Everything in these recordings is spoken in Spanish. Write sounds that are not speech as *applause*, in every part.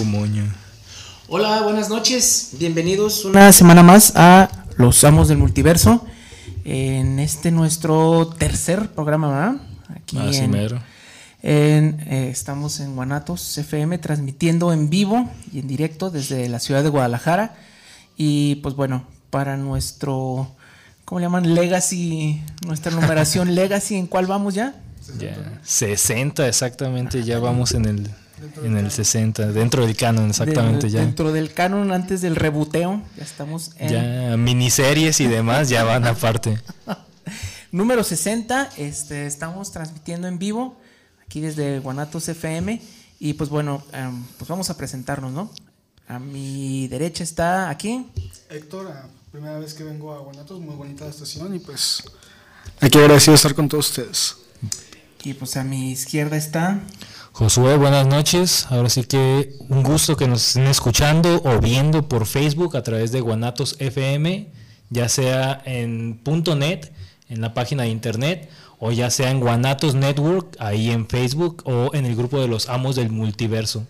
Fumoño. Hola, buenas noches. Bienvenidos una semana más a Los Amos del Multiverso. En este nuestro tercer programa, ¿verdad? Aquí en, en, eh, estamos en Guanatos FM transmitiendo en vivo y en directo desde la ciudad de Guadalajara. Y pues bueno, para nuestro, ¿cómo le llaman? Legacy, nuestra numeración *laughs* Legacy, ¿en cuál vamos ya? Ya, 60 exactamente, ya vamos en el, en el 60, dentro del canon exactamente ya. Dentro del canon antes del rebuteo, ya estamos en... Ya miniseries y demás ya van aparte. *laughs* Número 60, este, estamos transmitiendo en vivo aquí desde Guanatos FM y pues bueno, em, pues vamos a presentarnos, ¿no? A mi derecha está aquí. Héctor, primera vez que vengo a Guanatos, muy bonita la estación y pues aquí agradecido estar con todos ustedes. Y pues a mi izquierda está. Josué, buenas noches. Ahora sí que un gusto que nos estén escuchando o viendo por Facebook a través de Guanatos FM, ya sea en .net, en la página de internet, o ya sea en Guanatos Network, ahí en Facebook, o en el grupo de los amos del multiverso.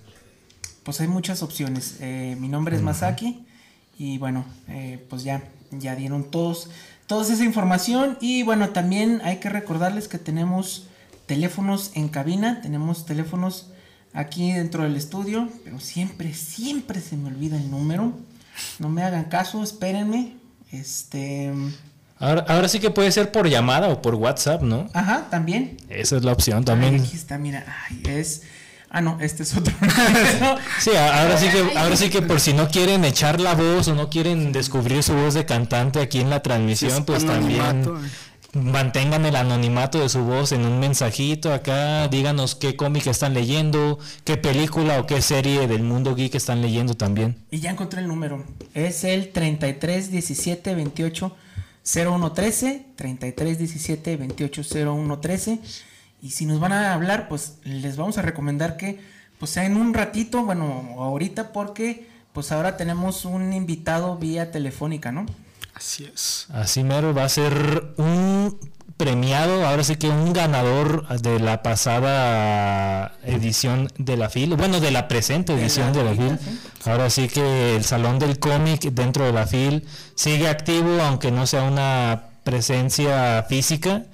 Pues hay muchas opciones. Eh, mi nombre es Masaki y bueno, eh, pues ya, ya dieron todos, toda esa información y bueno, también hay que recordarles que tenemos teléfonos en cabina, tenemos teléfonos aquí dentro del estudio, pero siempre, siempre se me olvida el número. No me hagan caso, espérenme. Este. Ahora, ahora sí que puede ser por llamada o por WhatsApp, ¿no? Ajá, también. Esa es la opción también. aquí está, mira, ay, es. Ah, no, este es otro. *laughs* sí, ahora sí que, ahora sí que por si no quieren echar la voz o no quieren descubrir su voz de cantante aquí en la transmisión, pues también mantengan el anonimato de su voz en un mensajito acá, díganos qué cómic están leyendo, qué película o qué serie del mundo geek están leyendo también. Y ya encontré el número, es el 33 17 28 01 13, 33 17 28 01 13. Y si nos van a hablar, pues les vamos a recomendar que pues sea en un ratito, bueno, ahorita porque pues ahora tenemos un invitado vía telefónica, ¿no? Así es. Así mero va a ser un premiado, ahora sí que un ganador de la pasada edición de la FIL, bueno, de la presente edición de la, FIL. Ahora sí que el Salón del Cómic dentro de la FIL sigue activo, aunque no sea una presencia física.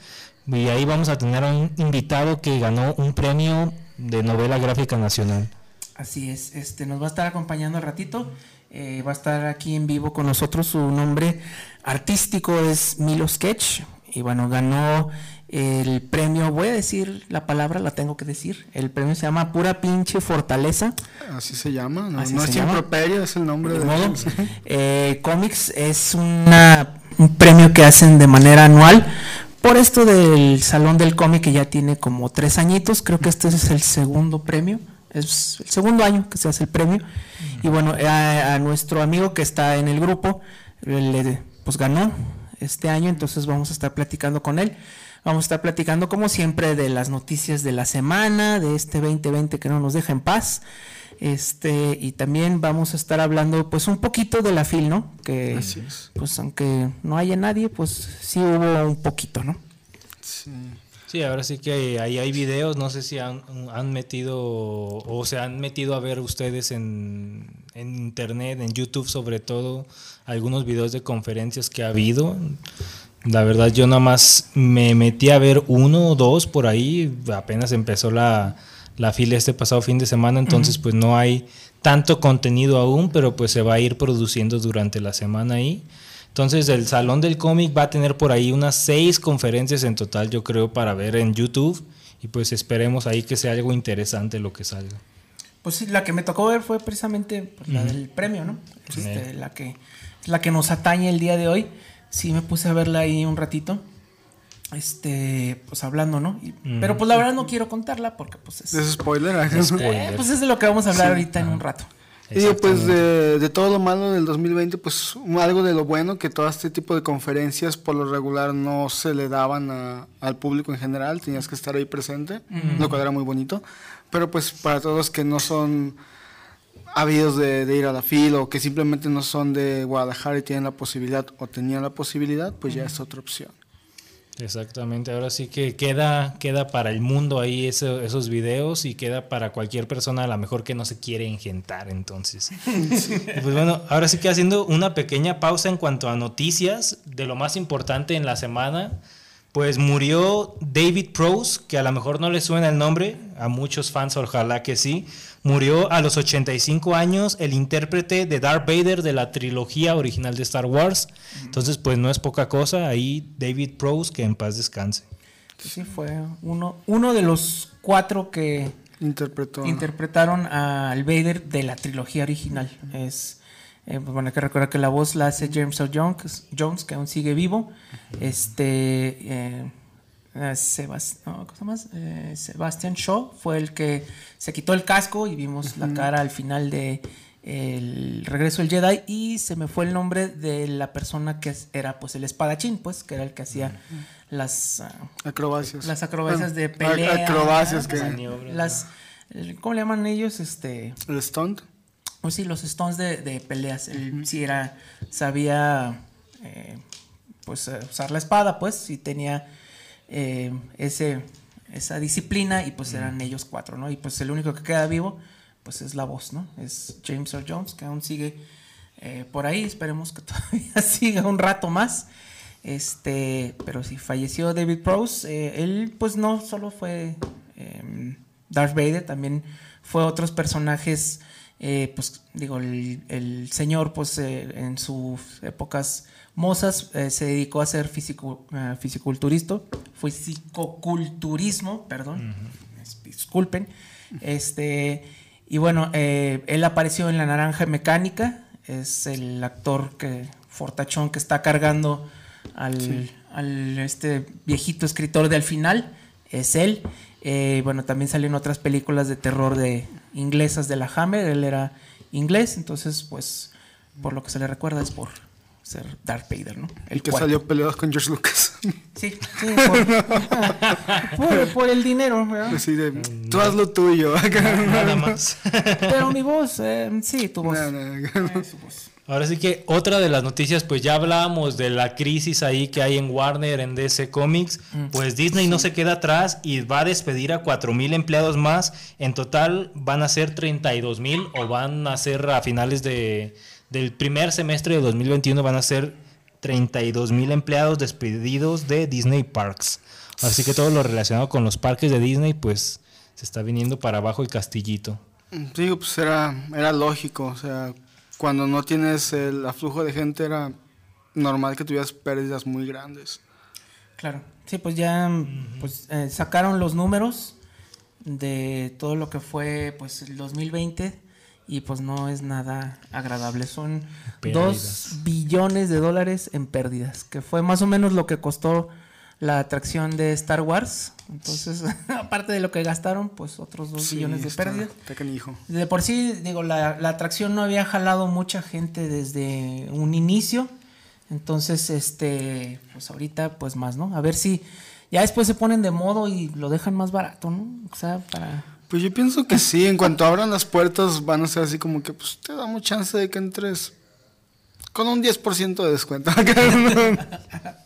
Y ahí vamos a tener a un invitado que ganó un premio de novela gráfica nacional. Así es, este nos va a estar acompañando al ratito. Eh, va a estar aquí en vivo con nosotros. Su nombre artístico es Milo Sketch. Y bueno, ganó el premio, voy a decir la palabra, la tengo que decir. El premio se llama Pura Pinche Fortaleza. Así se llama, no, es improperio, es el nombre de modo. Eh, Comics es una, un premio que hacen de manera anual. Por esto del Salón del Cómic que ya tiene como tres añitos, creo que este es el segundo premio es el segundo año que se hace el premio. Y bueno, a, nuestro amigo que está en el grupo, le, pues ganó este año, entonces vamos a estar platicando con él. Vamos a estar platicando como siempre de las noticias de la semana, de este 2020 que no nos deja en paz. Este, y también vamos a estar hablando pues un poquito de la FIL, ¿no? Que pues aunque no haya nadie, pues sí hubo un poquito, ¿no? Sí. Sí, ahora sí que ahí hay videos, no sé si han, metido o se han metido a ver ustedes en, internet, en YouTube sobre todo, algunos videos de conferencias que ha habido. La verdad yo nada más me metí a ver uno o dos por ahí, apenas empezó la, la fila este pasado fin de semana, entonces pues no hay tanto contenido aún, pero pues se va a ir produciendo durante la semana ahí. Entonces el Salón del Cómic va a tener por ahí unas seis conferencias en total, yo creo, para ver en YouTube. Y pues esperemos ahí que sea algo interesante lo que salga. Pues sí, la que me tocó ver fue precisamente pues, la del premio, ¿no? Este, la, que, la que nos atañe el día de hoy. Sí, me puse a verla ahí un ratito. Este, pues hablando, ¿no? Pero pues la verdad no quiero contarla porque pues es... Es spoiler. Eh, pues es de lo que vamos a hablar ahorita en un rato. Y pues de, todo lo malo del 2020, pues algo de lo bueno, que todo este tipo de conferencias por lo regular no se le daban al público en general, tenías que estar ahí presente, lo cual era muy bonito, pero pues para todos que no son habidos de, ir a la fila o que simplemente no son de Guadalajara y tienen la posibilidad o tenían la posibilidad, pues ya es otra opción. Exactamente, ahora sí que queda, queda para el mundo ahí eso- esos videos y queda para cualquier persona a lo mejor que no se quiere engentar entonces. *laughs* Pues bueno, ahora sí que haciendo una pequeña pausa en cuanto a noticias de lo más importante en la semana, pues murió David Prose, que a lo mejor no le suena el nombre, a muchos fans ojalá que sí, murió a los 85 años el intérprete de Darth Vader de la trilogía original de Star Wars. Entonces pues no es poca cosa, ahí David Prose, que en paz descanse. Sí, fue uno, uno de los cuatro que Interpretó. interpretaron al Vader de la trilogía original. Es eh, pues bueno, hay que recordar que la voz la hace James Earl Jones, Jones que aún sigue vivo. Este eh, eh, no, ¿cómo se llama? Eh, Sebastian Shaw fue el que se quitó el casco y vimos la cara al final de el regreso del Jedi y se me fue el nombre de la persona que era pues el espadachín pues que era el que hacía las ah, Acrobacias. las acrobacias de pelea. Acrobacias que. Las, ¿Cómo le llaman ellos? Este, El stunt. pues sí, los stones de, de peleas. Él sí era, sabía, eh, pues usar la espada, pues, sí tenía eh, ese, esa disciplina y pues eran ellos cuatro, ¿no? Y pues el único que queda vivo, pues es la voz, ¿no? Es James Earl Jones, que aún sigue eh, por ahí, esperemos que *laughs* todavía siga un rato más. Este, pero sí, falleció David Prowse. eh, él, pues no solo fue eh, Darth Vader, también fue otros personajes. Eh, pues digo, el, el señor, pues eh, en sus épocas mozas eh, se dedicó a hacer eh, fisiculturista, fisicoculturismo, perdón, es- disculpen. Este, y bueno, él apareció en La Naranja Mecánica, es el actor que fortachón que está cargando al, al, este viejito escritor de al final, es él. Bueno, también salió en otras películas de terror de inglesas de la Hammer, él era inglés, entonces pues por lo que se le recuerda es por ser Darth Vader, ¿no? El que cuarto. salió peleados con George Lucas. Sí, sí, por, *laughs* por- por el dinero, ¿verdad? De. Tú haz lo tuyo. Nada más. Pero mi voz, eh, sí, tu voz. No, no, no. Eh, su voz. Ahora sí que otra de las noticias, pues ya hablábamos de la crisis ahí que hay en Warner, en DC Comics, pues Disney no se queda atrás y va a despedir a 4 mil empleados más. En total van a ser 32 mil o van a ser a finales de, del primer semestre de 2021 van a ser 32 mil empleados despedidos de Disney Parks. Así que todo lo relacionado con los parques de Disney, pues se está viniendo para abajo el castillito. Digo, pues era, era lógico. O sea, cuando no tienes el aflujo de gente, era normal que tuvieras pérdidas muy grandes. Claro. Sí, pues ya pues, eh, sacaron los números de todo lo que fue pues el 2020 y pues no es nada agradable. Son Pérdidas. 2 billones de dólares en pérdidas, que fue más o menos lo que costó la atracción de Star Wars. Entonces, *laughs* aparte de lo que gastaron, pues otros 2 Sí, billones de pérdidas. De por sí, digo, la, la atracción no había jalado mucha gente desde un inicio. Entonces, este, pues ahorita, pues más, ¿no? A ver si ya después se ponen de modo y lo dejan más barato, ¿no? O sea, para. Pues yo pienso que sí, en cuanto abran las puertas van a ser así como que pues te damos chance de que entres con un 10% de descuento. *laughs* *laughs*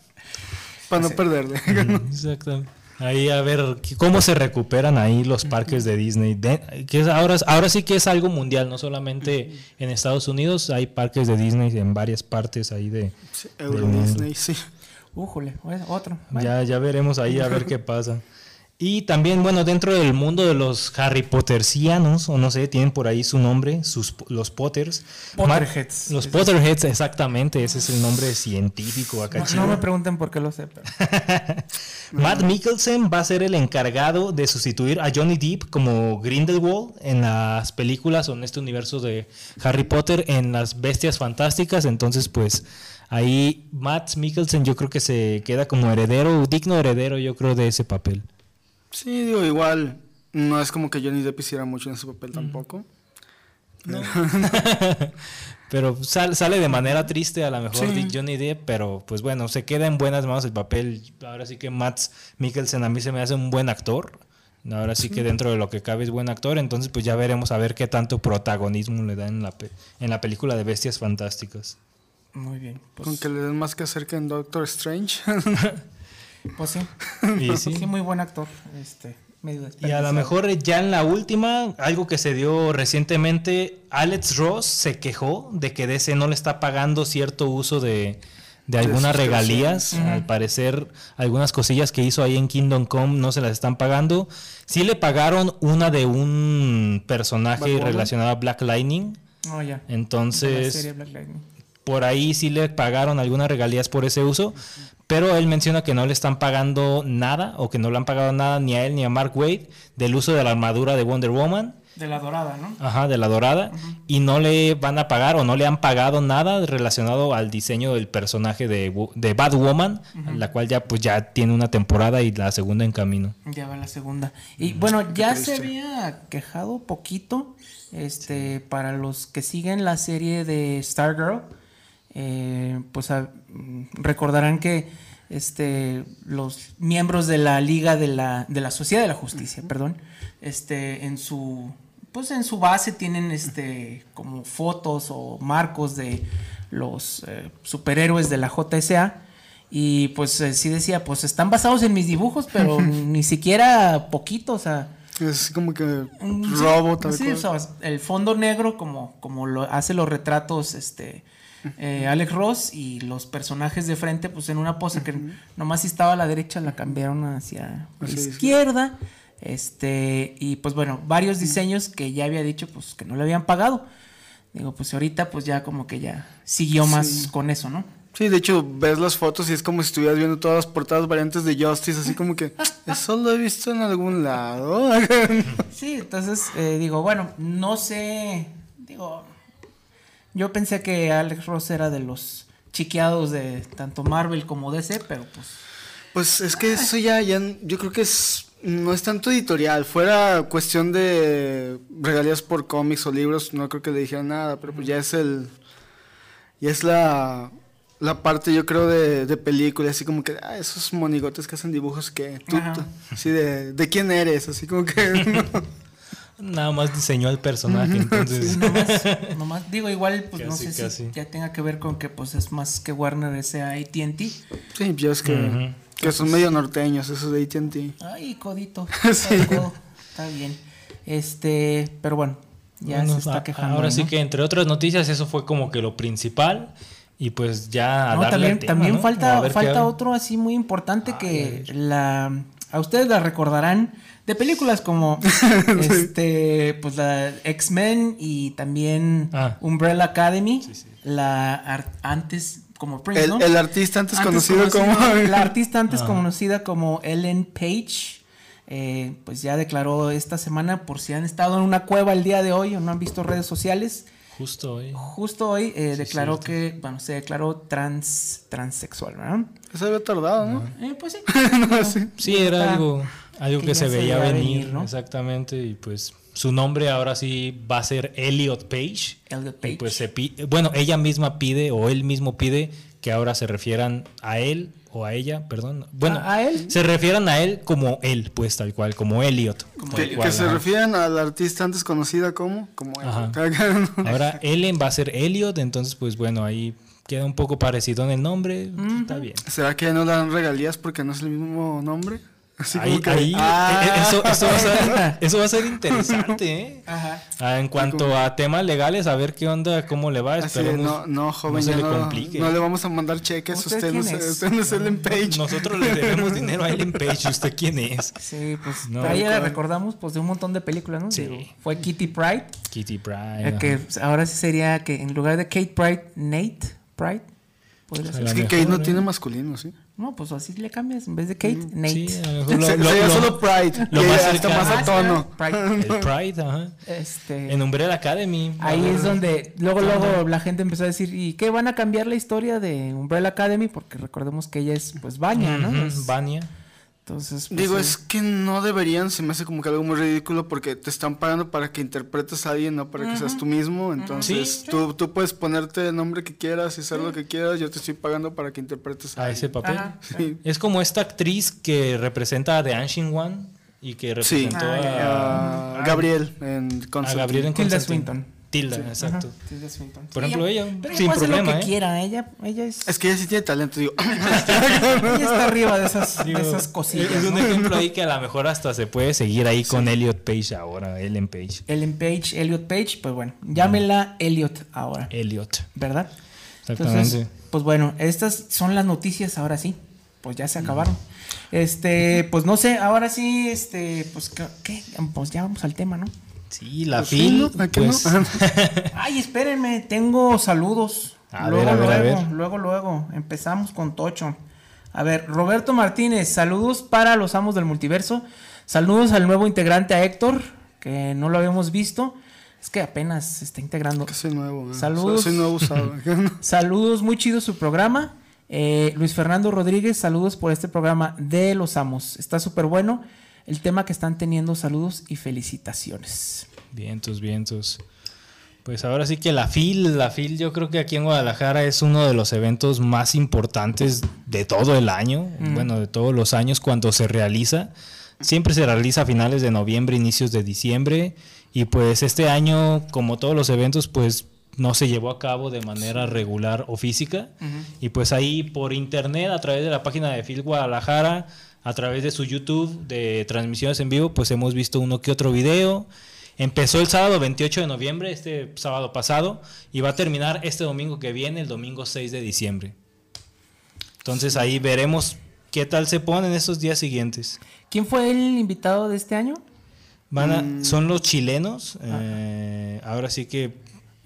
Para no perderle. *laughs* Exacto. Ahí a ver cómo se recuperan ahí los parques de Disney. De- que es ahora, ahora sí que es algo mundial, no solamente en Estados Unidos, hay parques de Disney en varias partes ahí de... Sí, Euro. Disney, sí. Újole, bueno, otro. Ya, ya veremos ahí a ver qué pasa. Y también, bueno, dentro del mundo de los Harry Pottercianos, o no sé, tienen por ahí su nombre, sus, los Potters. Potterheads. Los Potterheads, exactamente, ese es el nombre científico acá no, no me pregunten por qué lo sé, pero. *laughs* Matt Mikkelsen va a ser el encargado de sustituir a Johnny Depp como Grindelwald en las películas o en este universo de Harry Potter en las Bestias Fantásticas. Entonces, pues ahí Matt Mikkelsen yo creo que se queda como heredero, digno heredero yo creo de ese papel. Sí, digo, igual no es como que Johnny Depp hiciera mucho en ese papel tampoco. *laughs* Pero sal- sale de manera triste a lo mejor Sí. Dick Johnny Depp, pero pues bueno, se queda en buenas manos el papel. Ahora sí que Matt Mikkelsen a mí se me hace un buen actor. Ahora sí, que dentro de lo que cabe es buen actor, entonces pues ya veremos a ver qué tanto protagonismo le da en la, pe- en la película de Bestias Fantásticas. Muy bien. pues, Con que le den más que hacer que en Doctor Strange. *laughs* Pues sí. *laughs* Y *laughs* sí. Sí, muy buen actor. Este, medio Y a lo mejor ya en la última, algo que se dio recientemente, Alex Ross se quejó de que DC no le está pagando cierto uso de, de algunas regalías. Al parecer, algunas cosillas que hizo ahí en Kingdom Come no se las están pagando. Sí le pagaron una de un personaje relacionado a Black Lightning. Oh, ya. Entonces, serie Black Lightning. Por ahí sí le pagaron algunas regalías por ese uso, pero él menciona que no le están pagando nada o que no le han pagado nada ni a él ni a Mark Wade del uso de la armadura de Wonder Woman, De la dorada, ¿no? ajá, de la dorada, y no le van a pagar o no le han pagado nada relacionado al diseño del personaje de, de Batwoman, la cual ya pues ya tiene una temporada y la segunda en camino. Ya va la segunda. Y bueno, ya se había quejado poquito. Este, para los que siguen la serie de Stargirl, eh, pues a- recordarán que este, los miembros de la Liga de la, de la Sociedad de la Justicia, perdón, este, en su pues en su base tienen este como fotos o marcos de los eh, superhéroes de la JSA. Y pues eh, sí decía, pues están basados en mis dibujos, pero *laughs* ni siquiera poquito, o sea, Es como que Mm, sí, robo, tal sí, cual. o sea, el fondo negro como, como lo hace los retratos este eh, Alex Ross y los personajes de frente pues en una pose que nomás si estaba a la derecha la cambiaron hacia la izquierda este y pues bueno varios diseños que ya había dicho pues que no le habían pagado. Digo pues ahorita pues ya como que ya siguió más Sí. con eso no Sí, de hecho, ves las fotos y es como si estuvieras viendo todas las portadas variantes de Justice, así como que eso lo he visto en algún lado. Sí, entonces eh, digo, bueno, no sé, digo, yo pensé que Alex Ross era de los chiqueados de tanto Marvel como DC, pero pues Pues es que eso ya, ya, yo creo que es, no es tanto editorial, fuera cuestión de regalías por cómics o libros, no creo que le dijeran nada, pero pues ya es el, ya es la, la parte yo creo de, de película, así como que, ah, esos monigotes que hacen dibujos que, tú, de, de quién eres, así como que, *laughs* no. Nada más diseñó al personaje, *laughs* entonces... nomás, nomás- digo, igual, pues no sé casi. si ya tenga que ver con que pues es más que Warner sea AT&T. sí, ya es que, que son medio norteños, esos de AT&T. Ay, codito, *laughs* Sí. está bien. Este, pero bueno, ya Bueno, se está quejando. Ahora sí ¿no? que entre otras noticias eso fue como que lo principal y pues ya a No, darle también, tema, también falta, falta otro así muy importante que la a ustedes la recordarán de películas como *laughs* este pues la X-Men y también Ah. Umbrella Academy, la antes como Prince, El, ¿no? el artista antes, Antes conocido, como... *laughs* la *laughs* artista antes Ah. conocida como Ellen Page eh, pues ya declaró esta semana por si han estado en una cueva el día de hoy o no han visto redes sociales Justo hoy. justo hoy eh, declaró cierto. que bueno se declaró trans transexual ¿verdad? Se había tardado, ¿no? Eh, pues sí. No, sí. Sí, era algo, algo que que, se se veía venir, venir, ¿no? exactamente, y pues su nombre ahora sí va a ser Elliot Page. Elliot Y Page. pues se pi- bueno, ella misma pide o él mismo pide que ahora se refieran a él o a ella, perdón. Bueno, ¿A- a él? se refieran a él como él, pues tal cual, como Elliot. tal Que, cual, que se ajá. refieren al artista antes conocida como, como. Ahora Ellen va a ser Elliot, entonces pues bueno, ahí queda un poco parecido en el nombre, está bien. ¿Será que no le dan regalías porque no es el mismo nombre? Así Ahí, como que, ahí, ah, eh, eh, eso, eso va a ser, eso va a ser interesante, ¿eh? Ajá. Ah, en cuanto a temas legales, a ver qué onda, cómo le va. así de, Esperemos no, no, joven, se ya le no, complique. no le vamos a mandar cheques. ¿Usted Usted, no, es, es? usted no es Ellen Page. Nosotros le debemos dinero a Ellen *laughs* Page. ¿Usted quién es? Sí, pues No, ahí la recordamos pues de un montón de películas, ¿no? Sí. Digo, fue Kitty Pride, Kitty Pryde. ajá. que pues, ahora sí sería que en lugar de Kate Pride, Nate Pride. Podría ser. A Es que Kate no tiene masculino, ¿sí? No, pues así le cambias. En vez de Kate, Nate. Sí, a lo *laughs* lo- solo Pride, lo más hasta cercano. más a Ah, tono. Pride. El Pride, ajá. Este, En Umbrella Academy. Ahí es donde luego luego la gente empezó a decir, ¿y qué van a cambiar la historia de Umbrella Academy? Porque recordemos que ella es pues Vanya, ¿no? Vania. Entonces, pues, Digo, sí. es que no deberían, se me hace como que algo muy ridículo porque te están pagando para que interpretes a alguien, no para que seas tú mismo. Entonces, Sí. tú, tú puedes ponerte el nombre que quieras y hacer lo que quieras. Yo te estoy pagando para que interpretes a A ese papel. Ajá. Sí. Es como esta actriz que representa a The Ancient One y que Sí, representó a, a Gabriel en a Constantine. Gabriel en Constantine. Tilda, exacto. Ajá, Tilda Swinton. Por ejemplo, ella, pero sin puede hacer problema, lo que ¿eh? quiera, ella, ella es, Es que ella sí tiene talento, digo. *laughs* ella está arriba de esas, de Digo, esas cosillas. Es un ¿no? ejemplo ahí que a lo mejor hasta se puede seguir ahí con Elliot Page ahora, Ellen Page. Ellen Page, Elliot Page, pues bueno, llámela Elliot ahora, Elliot. ¿verdad? Exactamente. Entonces, pues bueno, estas son las noticias ahora sí. Pues ya se acabaron. Este, pues no sé, ahora sí, este, pues qué? Pues ya vamos al tema, ¿no? Sí, la Pues sí, FIL. ¿no? ¿A qué no? pues, *laughs* Ay, espérenme, tengo saludos. A luego, ver, a ver, a luego, ver. luego, luego. Empezamos con Tocho. A ver, Roberto Martínez, saludos para los amos del multiverso. Saludos al nuevo integrante, a Héctor, que no lo habíamos visto. Es que apenas se está integrando. Que soy nuevo. ¿eh? Saludos. Soy, soy nuevo usado. *laughs* Saludos, muy chido su programa. Eh, Luis Fernando Rodríguez, saludos por este programa de los amos. Está súper bueno el tema que están teniendo. Saludos y felicitaciones. Vientos, vientos. Pues ahora sí que la FIL, la FIL yo creo que aquí en Guadalajara es uno de los eventos más importantes de todo el año, bueno, de todos los años cuando se realiza. Siempre se realiza a finales de noviembre, inicios de diciembre y pues este año, como todos los eventos, pues no se llevó a cabo de manera regular o física. Y pues ahí por internet, a través de la página de FIL Guadalajara, a través de su YouTube de transmisiones en vivo, pues hemos visto uno que otro video. Empezó el sábado 28 de noviembre, este sábado pasado, y va a terminar este domingo que viene, el domingo 6 de diciembre. Entonces ahí veremos qué tal se ponen estos días siguientes. ¿Quién fue el invitado de este año? Van a- Mm. son los chilenos, eh, ahora sí que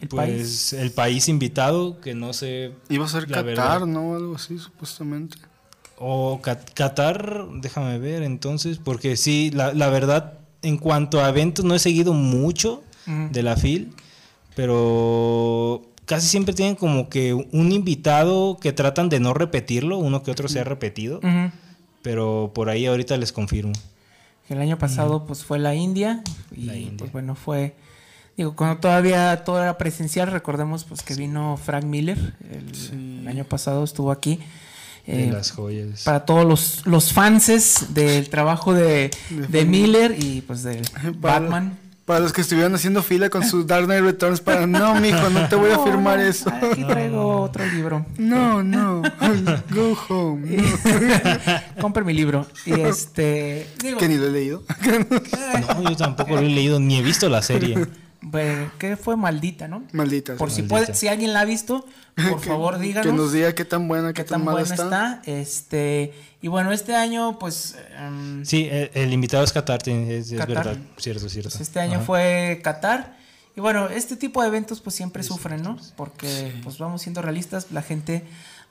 ¿El pues país? el país invitado, que no sé, Iba a ser La Qatar, verdad. ¿no? Algo así, supuestamente. O Cat- Qatar, déjame ver entonces, porque sí, la, la verdad, en cuanto a eventos no he seguido mucho de la FIL, pero casi siempre tienen como que un invitado que tratan de no repetirlo, uno que otro se ha repetido, pero por ahí ahorita les confirmo. El año pasado pues fue la India y La India. pues bueno fue digo cuando todavía todo era presencial recordemos pues que vino Frank Miller el, Sí. el año pasado estuvo aquí De eh, las joyas. para todos los los fanses del trabajo de, De Miller y pues de *laughs* Para- Batman Para los que estuvieron haciendo fila con sus Dark Knight Returns para, no, *laughs* mijo, no te voy a firmar no, eso. aquí traigo otro libro No, no, *laughs* go home. no. compre mi libro y este digo Que ni lo he leído. No, yo tampoco lo he leído ni he visto la serie. Pues, que fue maldita no Maldita. por sí. si Maldita. puede si alguien la ha visto *laughs* por Que- favor díganos Que nos diga qué tan buena, qué, qué tan mala buena está. Este, y bueno, este año, pues, em, Sí, el, el invitado es Qatar, es, es Qatar. verdad, cierto, cierto. pues, este año Ajá. fue Qatar. Y bueno, este tipo de eventos pues siempre sufren, ¿no? Porque pues vamos siendo realistas, la gente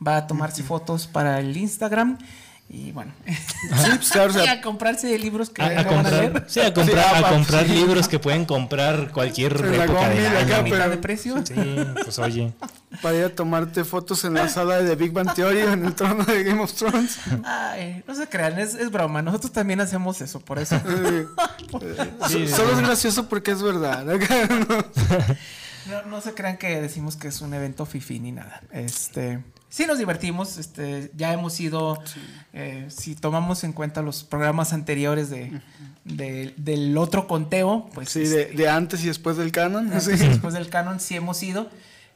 va a tomarse *laughs* fotos para el Instagram y bueno, Sí, *laughs* pues claro, o sea, y a comprarse libros que A, a no van a leer. comprar, sí, a comprar, Sí, a ah, comprar sí. libros que pueden comprar cualquier época acá, año. pero- de precio. Sí, pues oye. para ir a tomarte fotos en la sala de Big Bang Theory o en el trono de Game of Thrones. Ay, no se crean, es, es broma. Nosotros también hacemos eso, por eso. Sí, *laughs* Solo es gracioso porque es verdad. No, no se crean que decimos que es un evento fifi ni nada. Este, sí nos divertimos, este, ya hemos ido, eh, si tomamos en cuenta los programas anteriores de, de- del otro conteo, pues Sí, de, de antes y después del canon. antes sí. y después del canon sí hemos ido.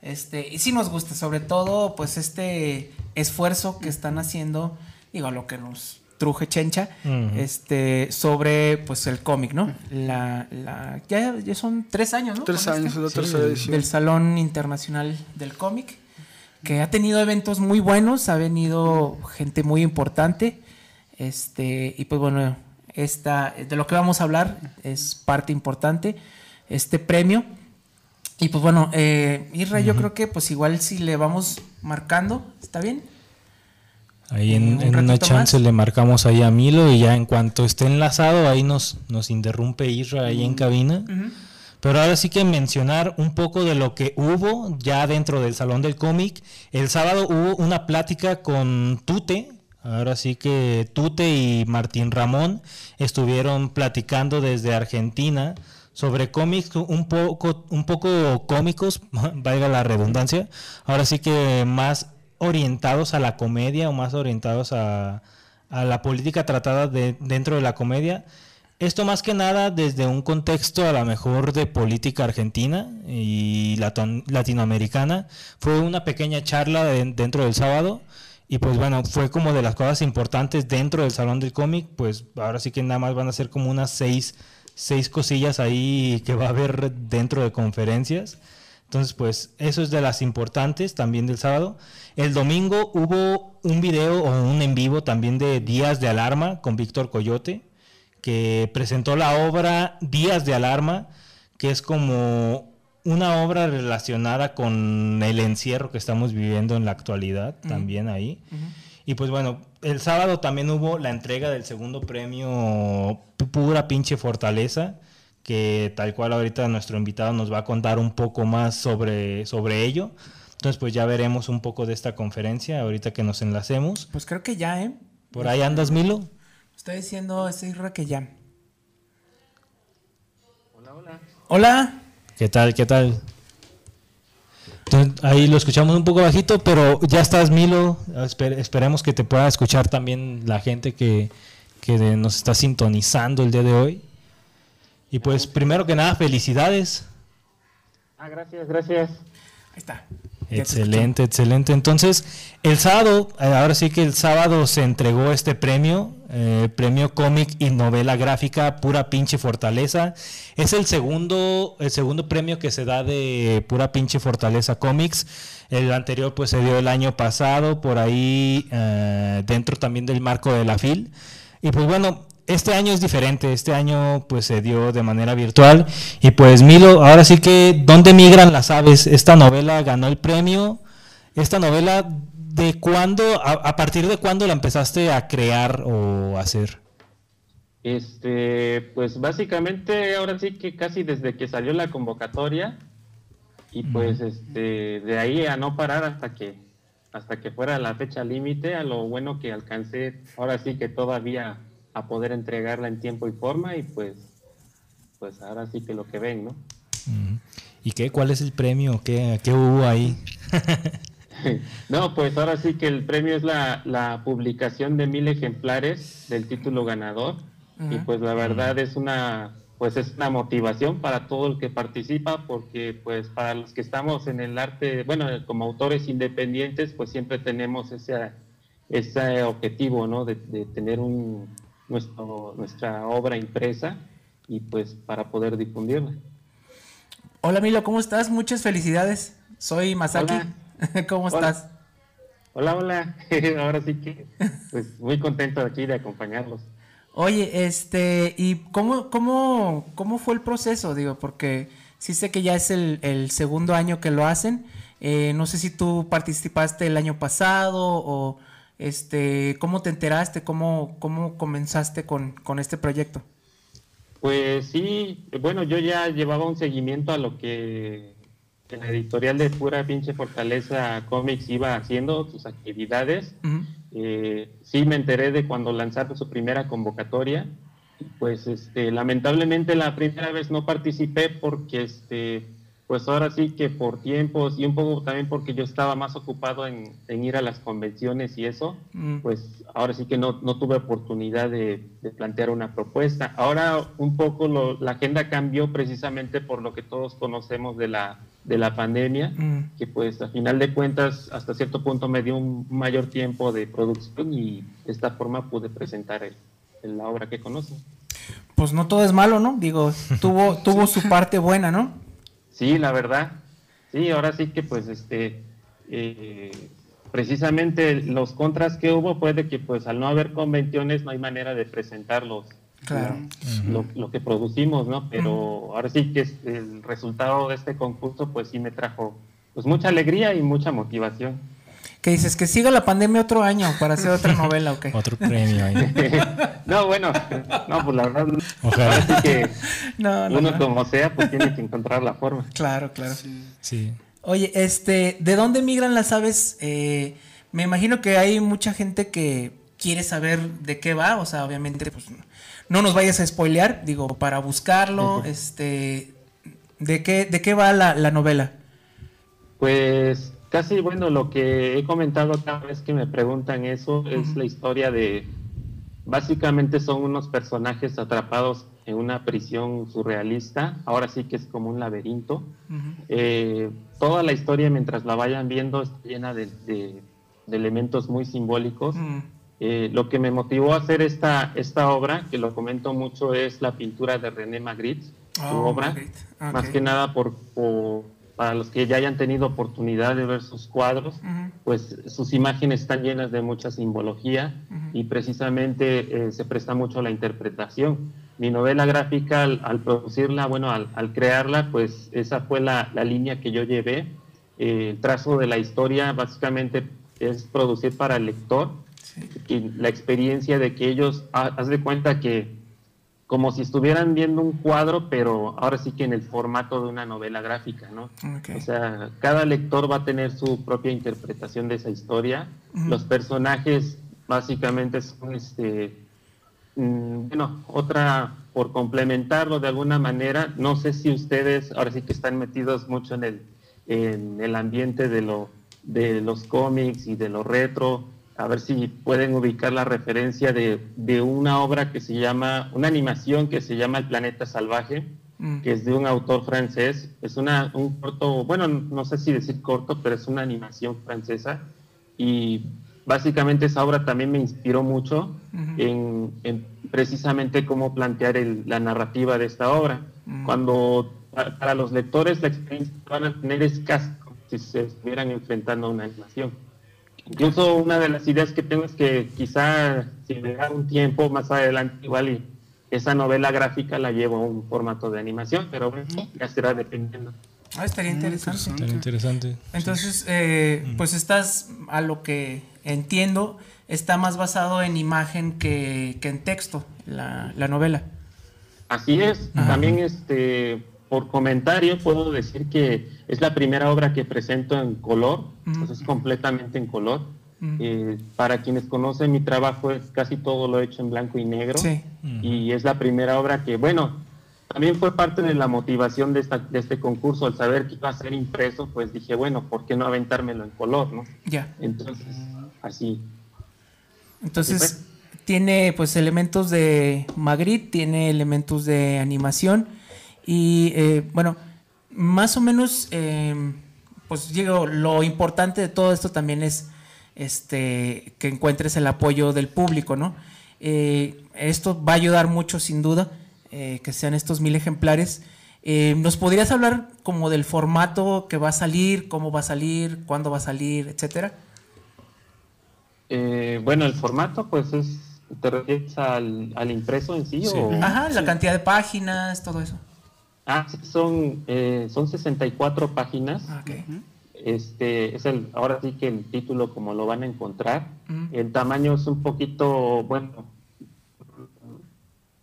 Este, y sí nos gusta, sobre todo, pues este esfuerzo que están haciendo, digo, lo que nos truje chencha, este, sobre pues el cómic, ¿no? La, la, ya, ya son tres años, ¿no? Tres años, esto es la tercera edición. del Salón Internacional del Cómic, que ha tenido eventos muy buenos, ha venido gente muy importante, este, y pues bueno, esta, de lo que vamos a hablar es parte importante, este premio. Y pues bueno, eh, Isra, yo creo que pues igual si le vamos marcando, ¿está bien? Ahí Eh, en, un en una chance más. le marcamos ahí a Milo y ya en cuanto esté enlazado ahí nos, nos interrumpe Isra ahí en cabina. Pero ahora sí que mencionar un poco de lo que hubo ya dentro del Salón del Cómic. El sábado hubo una plática con Tute. Ahora sí que Tute y Martín Ramón estuvieron platicando desde Argentina sobre cómics un poco, un poco cómicos, *laughs* valga la redundancia. Ahora sí que más orientados a la comedia o más orientados a, a la política tratada de, dentro de la comedia. Esto más que nada desde un contexto a lo mejor de política argentina y latinoamericana. Fue una pequeña charla dentro del sábado y pues bueno, fue como de las cosas importantes dentro del Salón del Cómic. Pues ahora sí que nada más van a ser como unas seis, seis cosillas ahí que va a haber dentro de conferencias. Entonces pues eso es de las importantes también del sábado. El domingo hubo un video o un en vivo también de Días de Alarma con Víctor Coyote que presentó la obra Días de Alarma, que es como una obra relacionada con el encierro que estamos viviendo en la actualidad, también ahí. Y pues bueno, el sábado también hubo la entrega del segundo premio Pura Pinche Fortaleza, que tal cual ahorita nuestro invitado nos va a contar un poco más sobre, sobre ello. Entonces pues ya veremos un poco de esta conferencia ahorita que nos enlacemos. Pues creo que ya, ¿eh? ¿Por ahí andas, Milo? Estoy diciendo, estoy que ya. Hola, hola. Hola. ¿Qué tal? ¿Qué tal? ahí lo escuchamos un poco bajito, pero ya estás, Milo. esperemos que te pueda escuchar también la gente que, que nos está sintonizando el día de hoy. Y pues, primero que nada, felicidades. Ah, gracias, gracias. Ahí está. Excelente, excelente. Entonces, el sábado, eh, ahora sí que el sábado se entregó este premio, eh, premio cómic y novela gráfica pura pinche fortaleza. Es el segundo, el segundo premio que se da de pura pinche fortaleza cómics. El anterior pues se dio el año pasado, por ahí eh, dentro también del marco de la FIL. Y pues bueno, este año es diferente, este año pues se dio de manera virtual y pues Milo, ahora sí que ¿dónde migran las aves? Esta novela ganó el premio, esta novela ¿de cuándo, a, partir de cuándo la empezaste a crear o hacer? Este, pues básicamente ahora sí que casi desde que salió la convocatoria y pues este, de ahí a no parar hasta que hasta que fuera la fecha límite, a lo bueno que alcancé, ahora sí que todavía a poder entregarla en tiempo y forma y pues, pues ahora sí que lo que ven, ¿no? ¿Y qué? ¿Cuál es el premio? ¿Qué, qué hubo ahí? *laughs* *laughs* no, pues ahora sí que el premio es la, la publicación de mil ejemplares del título ganador y pues la verdad es una pues es una motivación para todo el que participa porque pues para los que estamos en el arte, bueno, como autores independientes pues siempre tenemos ese, ese objetivo, ¿no? de tener un, nuestro, nuestra obra impresa y pues para poder difundirla. Hola Milo, ¿cómo estás? Muchas felicidades. Soy Masaki. *laughs* ¿Cómo estás? Hola, hola. *laughs* Ahora sí que pues muy contento aquí de acompañarlos. Oye, este, ¿y cómo, cómo, cómo fue el proceso? Digo, porque sí sé que ya es el, el segundo año que lo hacen. Eh, no sé si tú participaste el año pasado o este, ¿Cómo te enteraste? ¿Cómo, cómo comenzaste con, este proyecto? Pues sí, bueno, yo ya llevaba un seguimiento a lo que en la editorial de Pura Pinche Fortaleza Comics iba haciendo, sus actividades. Eh, sí me enteré de cuando lanzaron su primera convocatoria. Pues este, lamentablemente la primera vez no participé porque este, pues ahora sí que por tiempos y un poco también porque yo estaba más ocupado en, ir a las convenciones y eso, pues ahora sí que no, no tuve oportunidad de, plantear una propuesta. Ahora un poco la agenda cambió precisamente por lo que todos conocemos de la, de la pandemia, mm. que pues a final de cuentas hasta cierto punto me dio un mayor tiempo de producción y de esta forma pude presentar la obra que conocen. Pues no todo es malo, ¿no? Digo, *laughs* tuvo, tuvo su parte buena, ¿no? Sí, la verdad. Sí, ahora sí que pues este eh, precisamente los contras que hubo fue de que pues al no haber convenciones no hay manera de presentarlos. Claro. Lo, que producimos, ¿no? Pero ahora sí que el resultado de este concurso pues sí me trajo pues mucha alegría y mucha motivación. ¿Qué dices? ¿Que siga la pandemia otro año para hacer otra novela o qué? Otro premio ahí. *laughs* no, bueno, no, pues la verdad, Ojalá. sí que *laughs* uno como sea, pues tiene que encontrar la forma. Claro, claro. Sí. Oye, este, ¿de dónde migran las aves? Eh, me imagino que hay mucha gente que quiere saber de qué va, o sea, obviamente, pues no nos vayas a spoilear, digo, para buscarlo, este, ¿de qué, de qué va la, la novela? Pues Casi, bueno, lo que he comentado cada vez que me preguntan eso es la historia de, básicamente son unos personajes atrapados en una prisión surrealista, ahora sí que es como un laberinto. Eh, toda la historia, mientras la vayan viendo, está llena de, elementos muy simbólicos. Eh, lo que me motivó a hacer esta, esta obra, que lo comento mucho, es la pintura de René Magritte, su oh, obra, más que nada por, para los que ya hayan tenido oportunidad de ver sus cuadros, pues sus imágenes están llenas de mucha simbología y precisamente eh, se presta mucho a la interpretación. Mi novela gráfica, al, producirla, bueno, al, crearla, pues esa fue la, línea que yo llevé. Eh, el trazo de la historia básicamente es producir para el lector y la experiencia de que ellos, haz de cuenta que como si estuvieran viendo un cuadro, pero ahora sí que en el formato de una novela gráfica, ¿no? O sea, cada lector va a tener su propia interpretación de esa historia. Los personajes básicamente son, este, mm, bueno, otra, por complementarlo de alguna manera, no sé si ustedes ahora sí que están metidos mucho en el, en el ambiente de, lo, de los cómics y de lo retro, a ver si pueden ubicar la referencia de, una obra que se llama, una animación que se llama El Planeta Salvaje, mm. que es de un autor francés. Es una, un corto, bueno, no sé si decir corto, pero es una animación francesa. Y básicamente esa obra también me inspiró mucho en, precisamente cómo plantear la narrativa de esta obra. Mm. Cuando para, los lectores la experiencia que van a tener es casi como si se estuvieran enfrentando a una animación. Incluso una de las ideas que tengo es que quizá si me da un tiempo más adelante igual y esa novela gráfica la llevo a un formato de animación, pero bueno, ya será dependiendo. Ah, estaría interesante. Estaría interesante. Entonces, eh, pues estás, a lo que entiendo, está más basado en imagen que, en texto, la, novela. Así es. También este por comentario puedo decir que es la primera obra que presento en color, pues es completamente en color. Eh, para quienes conocen mi trabajo, es casi todo lo he hecho en blanco y negro. Y es la primera obra que, bueno, también fue parte de la motivación de, esta, de este concurso, al saber que iba a ser impreso, pues dije, bueno, ¿por qué no aventármelo en color, no? Ya. Entonces, así. Entonces, pues, tiene pues elementos de Magritte, tiene elementos de animación y eh, bueno, más o menos, eh, pues digo, lo importante de todo esto también es este, que encuentres el apoyo del público, ¿no? Eh, esto va a ayudar mucho, sin duda, que sean estos mil ejemplares. ¿Nos podrías hablar como del formato que va a salir, cómo va a salir, cuándo va a salir, etcétera? bueno, el formato, pues es, ¿te refieres al, impreso en sí? Ajá, la cantidad de páginas, todo eso. Ah, son, eh, son 64 páginas. Ah, este es el, ahora sí que el título como lo van a encontrar. El tamaño es un poquito, bueno,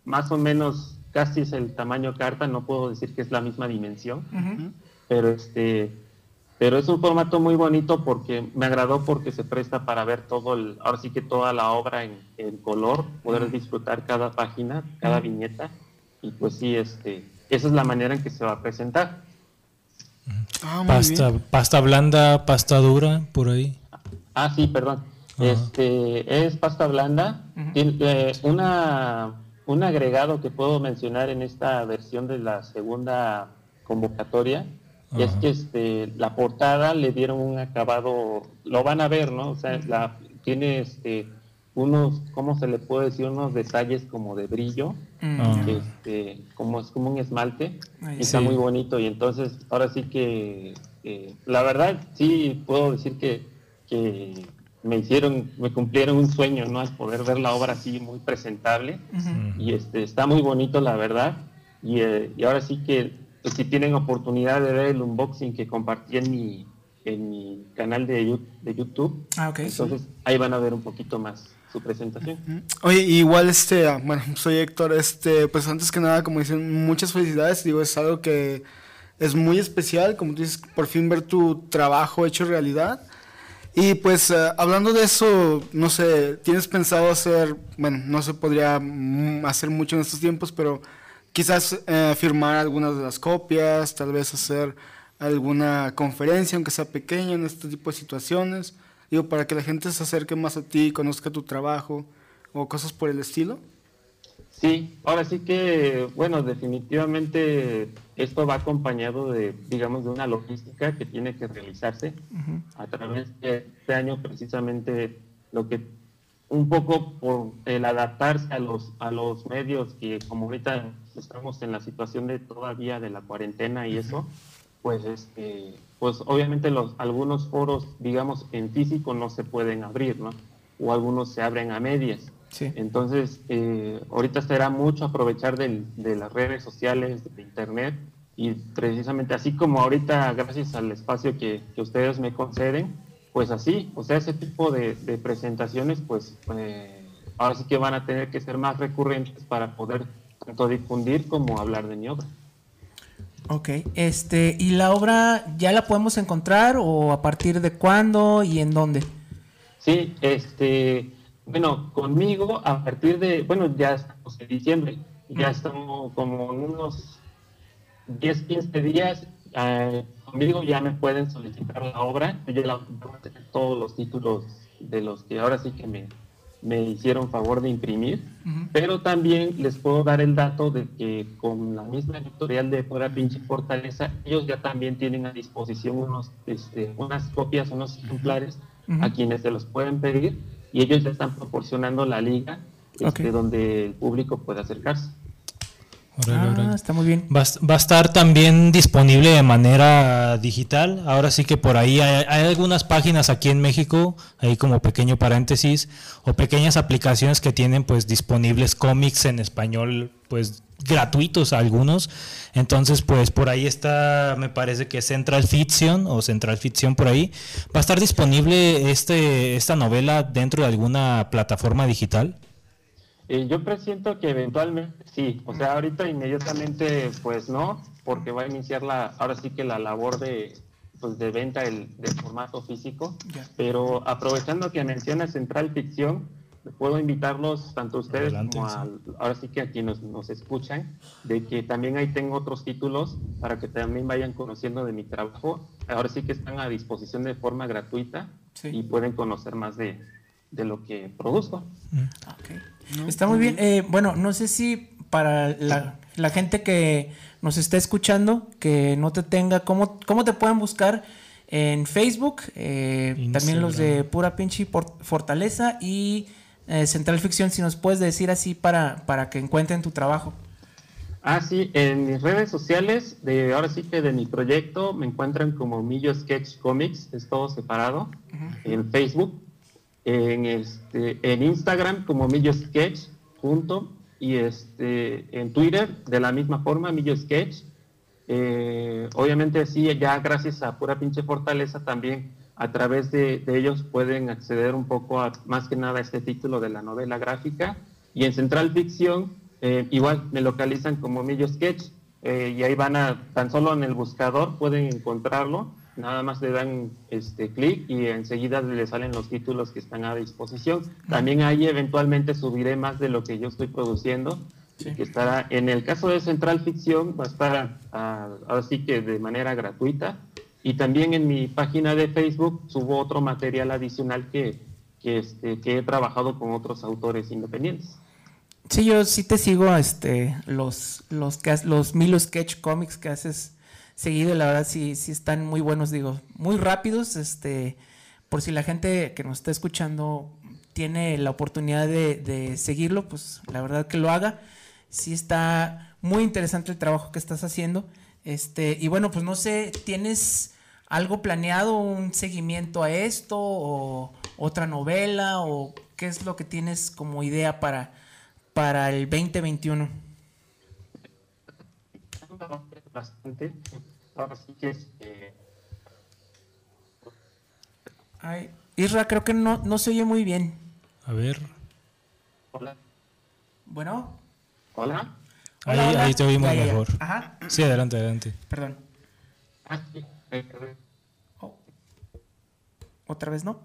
más o menos casi es el tamaño carta, no puedo decir que es la misma dimensión, pero este, pero es un formato muy bonito porque me agradó porque se presta para ver todo el, ahora sí que toda la obra en, en color, poder disfrutar cada página, cada viñeta, y pues sí, este, esa es la manera en que se va a presentar. Ah, pasta, pasta blanda, pasta dura, por ahí. Ah, sí, perdón. Este es pasta blanda. Eh, una, un agregado que puedo mencionar en esta versión de la segunda convocatoria es que este, la portada le dieron un acabado, lo van a ver, ¿no? O sea, la, tiene este, unos, ¿cómo se le puede decir? Unos detalles como de brillo, mm. ah. este, como es como un esmalte, y está muy bonito. Y entonces, ahora sí que, la verdad, sí puedo decir que, que, me hicieron, me cumplieron un sueño, ¿no? Al poder ver la obra así muy presentable. Y este, está muy bonito, la verdad. Y, eh, y ahora sí que, pues, si tienen oportunidad de ver el unboxing que compartí en mi, en mi canal de, de YouTube, ah, okay, entonces ahí van a ver un poquito más presentación. Oye, igual este, ah, bueno, soy Héctor, este, pues antes que nada, como dicen, muchas felicidades, digo, es algo que es muy especial, como tú dices, por fin ver tu trabajo hecho realidad. Y pues ah, hablando de eso, no sé, ¿tienes pensado hacer, bueno, no se podría mm, hacer mucho en estos tiempos, pero quizás eh, firmar algunas de las copias, tal vez hacer alguna conferencia, aunque sea pequeña, en este tipo de situaciones? Digo, para que la gente se acerque más a ti, conozca tu trabajo. o cosas por el estilo. Sí, ahora sí que, bueno, definitivamente esto va acompañado de, digamos, de una logística que tiene que realizarse a través de este año precisamente lo que un poco por el adaptarse a los a los medios que como ahorita estamos en la situación de todavía de la cuarentena y eso, pues este, pues obviamente los algunos foros, digamos, en físico no se pueden abrir, ¿no? O algunos se abren a medias. Entonces, eh, ahorita será mucho aprovechar de las redes sociales, de internet, y precisamente así como ahorita, gracias al espacio que, ustedes me conceden, pues así, o sea, ese tipo de, presentaciones, pues eh, ahora sí que van a tener que ser más recurrentes para poder tanto difundir como hablar de mi obra. Ok, este, ¿y la obra ya la podemos encontrar o a partir de cuándo y en dónde? Sí, este, bueno, conmigo a partir de, bueno, ya estamos en diciembre, ya estamos como en unos 10, 15 días, eh, conmigo ya me pueden solicitar la obra, yo ya la voy a tener todos los títulos de los que ahora sí que me, me hicieron favor de imprimir, pero también les puedo dar el dato de que con la misma editorial de Fuera Pinche Fortaleza, ellos ya también tienen a disposición unos, este, unas copias, unos ejemplares a quienes se los pueden pedir y ellos ya están proporcionando la liga este, donde el público puede acercarse. Ah, está muy bien. Va, a estar también disponible de manera digital. Ahora sí que por ahí hay, algunas páginas aquí en México, ahí como pequeño paréntesis, o pequeñas aplicaciones que tienen pues disponibles cómics en español, pues gratuitos algunos. Entonces, pues por ahí está, me parece que Central Fiction o Central Fiction por ahí. ¿Va a estar disponible este, esta novela dentro de alguna plataforma digital? Eh, yo presiento que eventualmente sí, o sea, ahorita inmediatamente pues no, porque va a iniciar la, ahora sí que la labor de, pues, de venta del, formato físico, pero aprovechando que menciona Central Ficción, puedo invitarlos tanto a ustedes como a, ahora sí que a quienes nos escuchan, de que también ahí tengo otros títulos para que también vayan conociendo de mi trabajo. Ahora sí que están a disposición de forma gratuita y pueden conocer más de, lo que produzco. Mm. Está muy bien. Eh, bueno, no sé si para la, gente que nos está escuchando, que no te tenga, ¿cómo, cómo te pueden buscar? En Facebook, eh, también los de Pura Pinche Fortaleza y eh, Central Ficción, si nos puedes decir así para, para que encuentren tu trabajo. Ah, sí, en mis redes sociales, de ahora sí que de mi proyecto, me encuentran como Millo Sketch Comics, es todo separado, en Facebook, en, este, en Instagram como Millo Sketch, junto, y este, en Twitter de la misma forma, Millo Sketch. Eh, obviamente sí, ya gracias a pura pinche fortaleza también a través de, ellos pueden acceder un poco a más que nada a este título de la novela gráfica. Y en Central Ficción, eh, igual me localizan como Millo Sketch eh, y ahí van a, tan solo en el buscador pueden encontrarlo, nada más le dan este clic y enseguida le salen los títulos que están a disposición. También ahí eventualmente subiré más de lo que yo estoy produciendo. que estará en el caso de Central Ficción va a estar así que de manera gratuita y también en mi página de Facebook subo otro material adicional que, que, este, que he trabajado con otros autores independientes. Sí, yo sí te sigo este, los, los, los Milo Sketch Comics que haces seguido, la verdad sí, sí están muy buenos, digo, muy rápidos, este, por si la gente que nos está escuchando tiene la oportunidad de, de seguirlo, pues la verdad que lo haga. Sí está muy interesante el trabajo que estás haciendo. Este, y bueno, pues no sé, ¿tienes algo planeado, un seguimiento a esto o otra novela o qué es lo que tienes como idea para, para el 2021? Bastante. Ahora sí que es, eh, Ay, Isra, creo que no, no se oye muy bien. A ver. Hola. Bueno. Hola. Ahí, te oímos mejor. Ajá. Sí, adelante, adelante. Perdón. Ah, sí. Oh. ¿Otra vez no?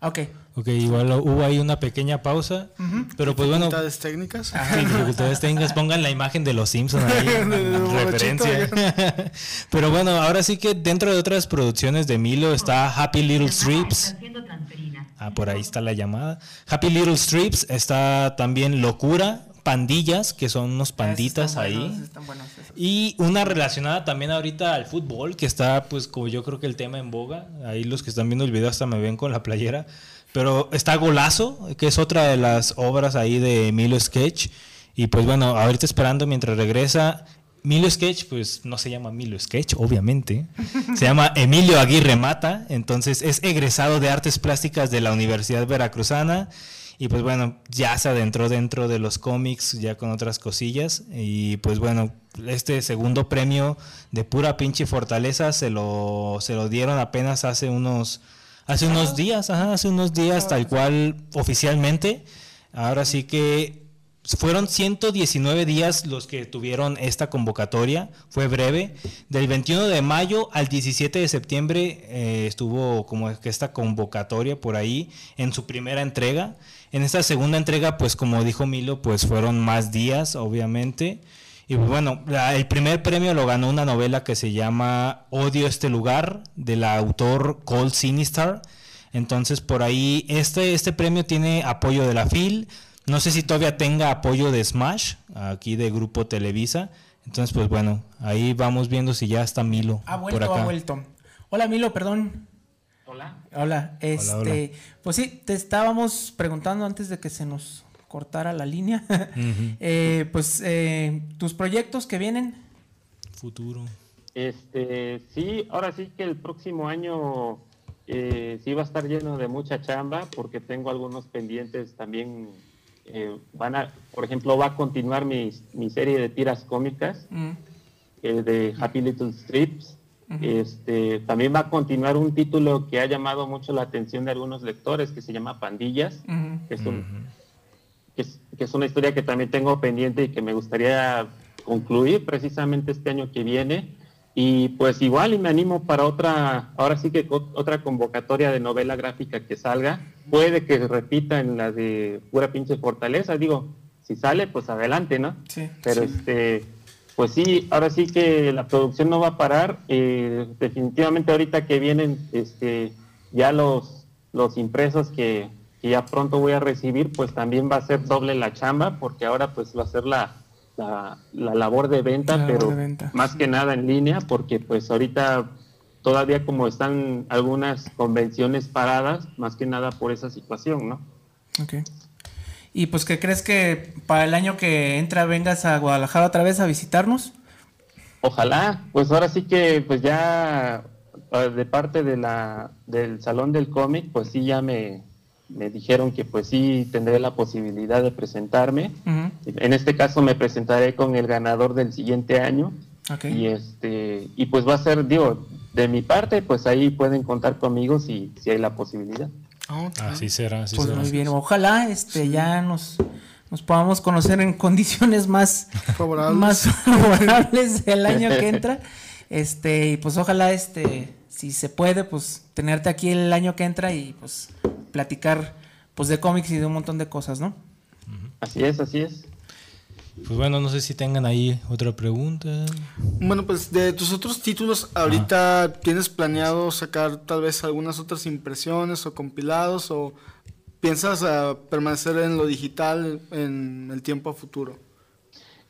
Ok. Ok, igual hubo ahí una pequeña pausa, pero pues bueno. Dificultades técnicas. Sí, dificultades técnicas. Pongan la imagen de los Simpsons ahí, *laughs* referencia. *laughs* pero bueno, ahora sí que dentro de otras producciones de Milo está Happy Little Strips. Ah, por ahí está la llamada. Happy Little Strips está también Locura, Pandillas, que son unos panditas ahí. y una relacionada también ahorita al fútbol, que está pues como yo creo que el tema en boga. Ahí los que están viendo el video hasta me ven con la playera. Pero está Golazo, que es otra de las obras ahí de Emilio Sketch. Y pues bueno, ahorita esperando mientras regresa. Emilio Sketch, pues no se llama Emilio Sketch, obviamente. Se llama Emilio Aguirre Mata. Entonces es egresado de artes plásticas de la Universidad Veracruzana. Y pues bueno, ya se adentró dentro de los cómics, ya con otras cosillas. Y pues bueno, este segundo premio de pura pinche fortaleza se lo, se lo dieron apenas hace unos, hace unos días, ajá, hace unos días, tal cual oficialmente. Ahora sí que fueron 119 días los que tuvieron esta convocatoria, fue breve. Del 21 de mayo al 17 de septiembre eh, estuvo como que esta convocatoria por ahí en su primera entrega. En esta segunda entrega, pues como dijo Milo, pues fueron más días, obviamente. Y pues, bueno, el primer premio lo ganó una novela que se llama Odio este lugar, del autor Cole Sinistar. Entonces, por ahí, este, este premio tiene apoyo de la FIL, no sé si todavía tenga apoyo de Smash, aquí de Grupo Televisa. Entonces, pues bueno, ahí vamos viendo si ya está Milo. Ha vuelto, por acá. ha vuelto. Hola Milo, perdón. Hola. Hola. Este, pues sí, te estábamos preguntando antes de que se nos cortara la línea. *laughs* Eh, pues eh, tus proyectos que vienen. Futuro. Este, sí, ahora sí que el próximo año eh, sí va a estar lleno de mucha chamba porque tengo algunos pendientes también eh, van a, por ejemplo, va a continuar mi, mi serie de tiras cómicas mm. eh, de Happy Little Strips. este, también va a continuar un título que ha llamado mucho la atención de algunos lectores que se llama Pandillas, que, es que, es, una historia que también tengo pendiente y que me gustaría concluir precisamente este año que viene. Y pues igual y me animo para otra, ahora sí que otra convocatoria de novela gráfica que salga. Puede que repita en la de pura pinche fortaleza. Digo, si sale, pues adelante, ¿no? Sí. Pero este, pues sí, ahora sí que la producción no va a parar. Eh, definitivamente ahorita que vienen este, ya los, los impresos que, que ya pronto voy a recibir, pues también va a ser doble la chamba, porque ahora pues va a ser la, la, labor de venta, pero más que nada en línea, porque pues ahorita todavía como están algunas convenciones paradas, más que nada por esa situación, ¿no? Ok. ¿Y pues qué crees que para el año que entra vengas a Guadalajara otra vez a visitarnos? Ojalá, pues ahora sí que pues ya eh, de parte de la, del Salón del Cómic, pues sí ya me, me dijeron que pues sí tendré la posibilidad de presentarme. En este caso me presentaré con el ganador del siguiente año. Y este y pues va a ser, digo, de mi parte, pues ahí pueden contar conmigo si, si hay la posibilidad. Así será, pues muy bien, ojalá este ya nos nos podamos conocer en condiciones más *laughs* favorables, más favorables el año que entra. Este, y pues ojalá este si se puede, pues tenerte aquí el año que entra y pues platicar pues de cómics y de un montón de cosas, ¿no? Así es, así es. Pues bueno, no sé si tengan ahí otra pregunta. Bueno, pues de tus otros títulos, ahorita tienes planeado sacar tal vez algunas otras impresiones o compilados o piensas ah, permanecer en lo digital en el tiempo futuro.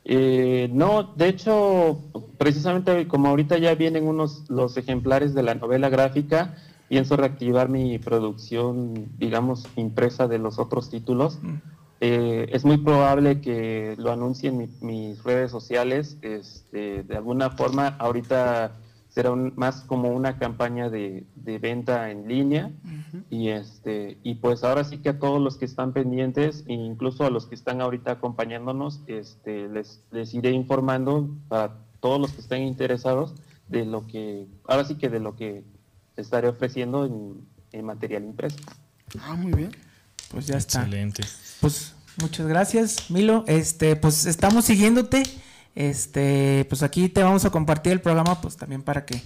Eh, no, de hecho, precisamente como ahorita ya vienen unos los ejemplares de la novela gráfica, pienso reactivar mi producción, digamos, impresa de los otros títulos. Mm. Eh, es muy probable que lo anuncie en mis redes sociales. Este, de alguna forma, ahorita será más como una campaña de, venta en línea. y, este, y pues ahora sí que a todos los que están pendientes, e incluso a los que están ahorita acompañándonos, este, les, les iré informando para todos los que estén interesados de lo que, ahora sí que de lo que estaré ofreciendo en, material impreso. Ah, muy bien. Pues ya está. Excelente. Pues muchas gracias, Milo. Este, pues estamos siguiéndote. Este, pues aquí te vamos a compartir el programa, pues también para que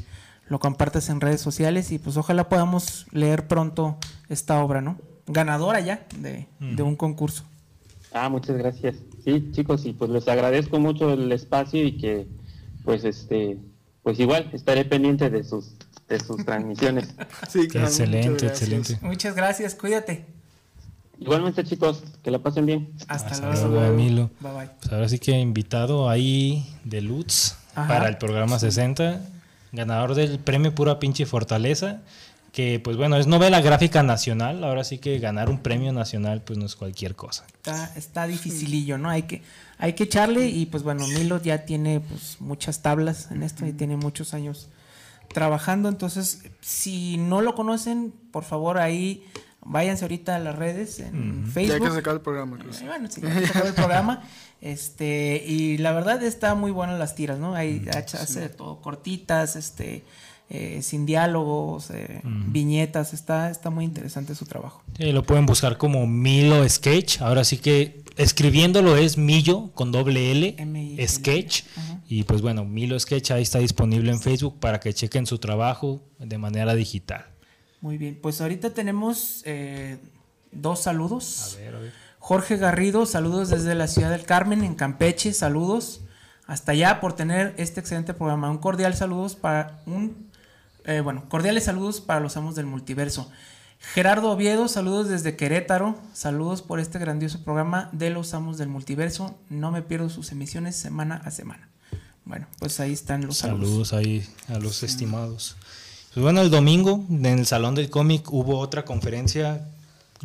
lo compartas en redes sociales y pues ojalá podamos leer pronto esta obra, ¿no? Ganadora ya de, de un concurso. Ah, muchas gracias. Sí, chicos, y pues les agradezco mucho el espacio y que pues este, pues igual estaré pendiente de sus de sus transmisiones. *laughs* Sí, claro, excelente, muchas excelente. Muchas gracias, cuídate. Igualmente, chicos, que la pasen bien. Hasta, Hasta luego. luego, Milo. Bye bye. Pues ahora sí que invitado ahí de Lutz Ajá. para el programa 60, ganador del premio Pura Pinche Fortaleza, que pues bueno, es novela gráfica nacional, ahora sí que ganar un premio nacional pues no es cualquier cosa. Está, está dificilillo, ¿no? Hay que, hay que echarle y pues bueno, Milo ya tiene pues muchas tablas en esto y tiene muchos años trabajando, entonces si no lo conocen, por favor ahí váyanse ahorita a las redes en Ya hay Facebook. que sacar el programa. Eh, Bueno, sí, ya se acabó el programa. Este, y la verdad está muy buenas las tiras, ¿no? Hay hace de todo, cortitas, este, eh, sin diálogos, eh, viñetas, está, está muy interesante su trabajo. Sí, lo pueden buscar como Milo Sketch, ahora sí que escribiéndolo es Millo con doble L, M-I-L. Sketch, y pues bueno, Milo Sketch ahí está disponible en Facebook para que chequen su trabajo de manera digital. Muy bien, pues ahorita tenemos eh, dos saludos. A ver, a ver. Jorge Garrido, saludos desde la ciudad del Carmen, en Campeche, saludos. Hasta allá por tener este excelente programa. Un cordial saludos para un eh, bueno, cordiales saludos para los amos del multiverso. Gerardo Oviedo, saludos desde Querétaro, saludos por este grandioso programa de los amos del multiverso. No me pierdo sus emisiones semana a semana. Bueno, pues ahí están los saludos. Saludos ahí a los estimados. Pues bueno, el domingo en el Salón del Cómic hubo otra conferencia.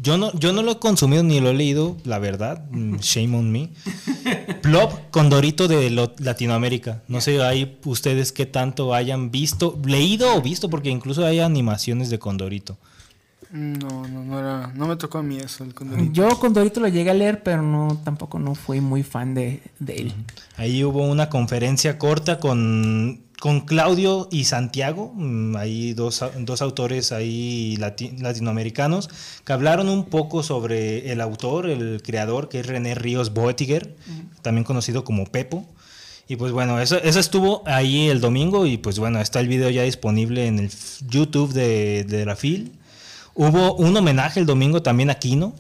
Yo no, yo no lo he consumido ni lo he leído, la verdad. mm, *laughs* Shame on me. Plop Condorito de lo- Latinoamérica. No sé ahí ustedes qué tanto hayan visto, leído o visto, porque incluso hay animaciones de Condorito. No, no, no era, no me tocó a mí eso, el condorito. Yo con Dorito lo llegué a leer, pero no, tampoco no fui muy fan de, de él. Ahí hubo una conferencia corta con, con Claudio y Santiago, mm, ahí dos, dos autores ahí lati- latinoamericanos, que hablaron un poco sobre el autor, el creador, que es René Ríos Boetiger, también conocido como Pepo. Y pues bueno, eso, eso estuvo ahí el domingo y pues bueno, está el video ya disponible en el YouTube de, de la FIL. Hubo un homenaje el domingo también a Kino,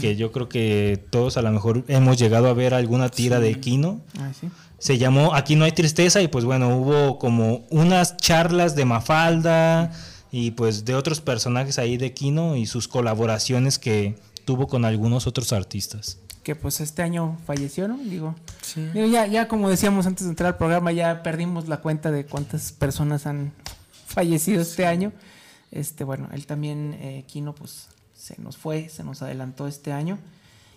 que yo creo que todos a lo mejor hemos llegado a ver alguna tira de Kino. Ah, sí. Se llamó Aquí no hay tristeza y pues bueno, hubo como unas charlas de Mafalda y pues de otros personajes ahí de Kino y sus colaboraciones que tuvo con algunos otros artistas. que pues este año falleció, ¿no? Digo, digo, ya, ya como decíamos antes de entrar al programa, ya perdimos la cuenta de cuántas personas han fallecido este año. Este, bueno, él también, eh, Kino, pues se nos fue, se nos adelantó este año.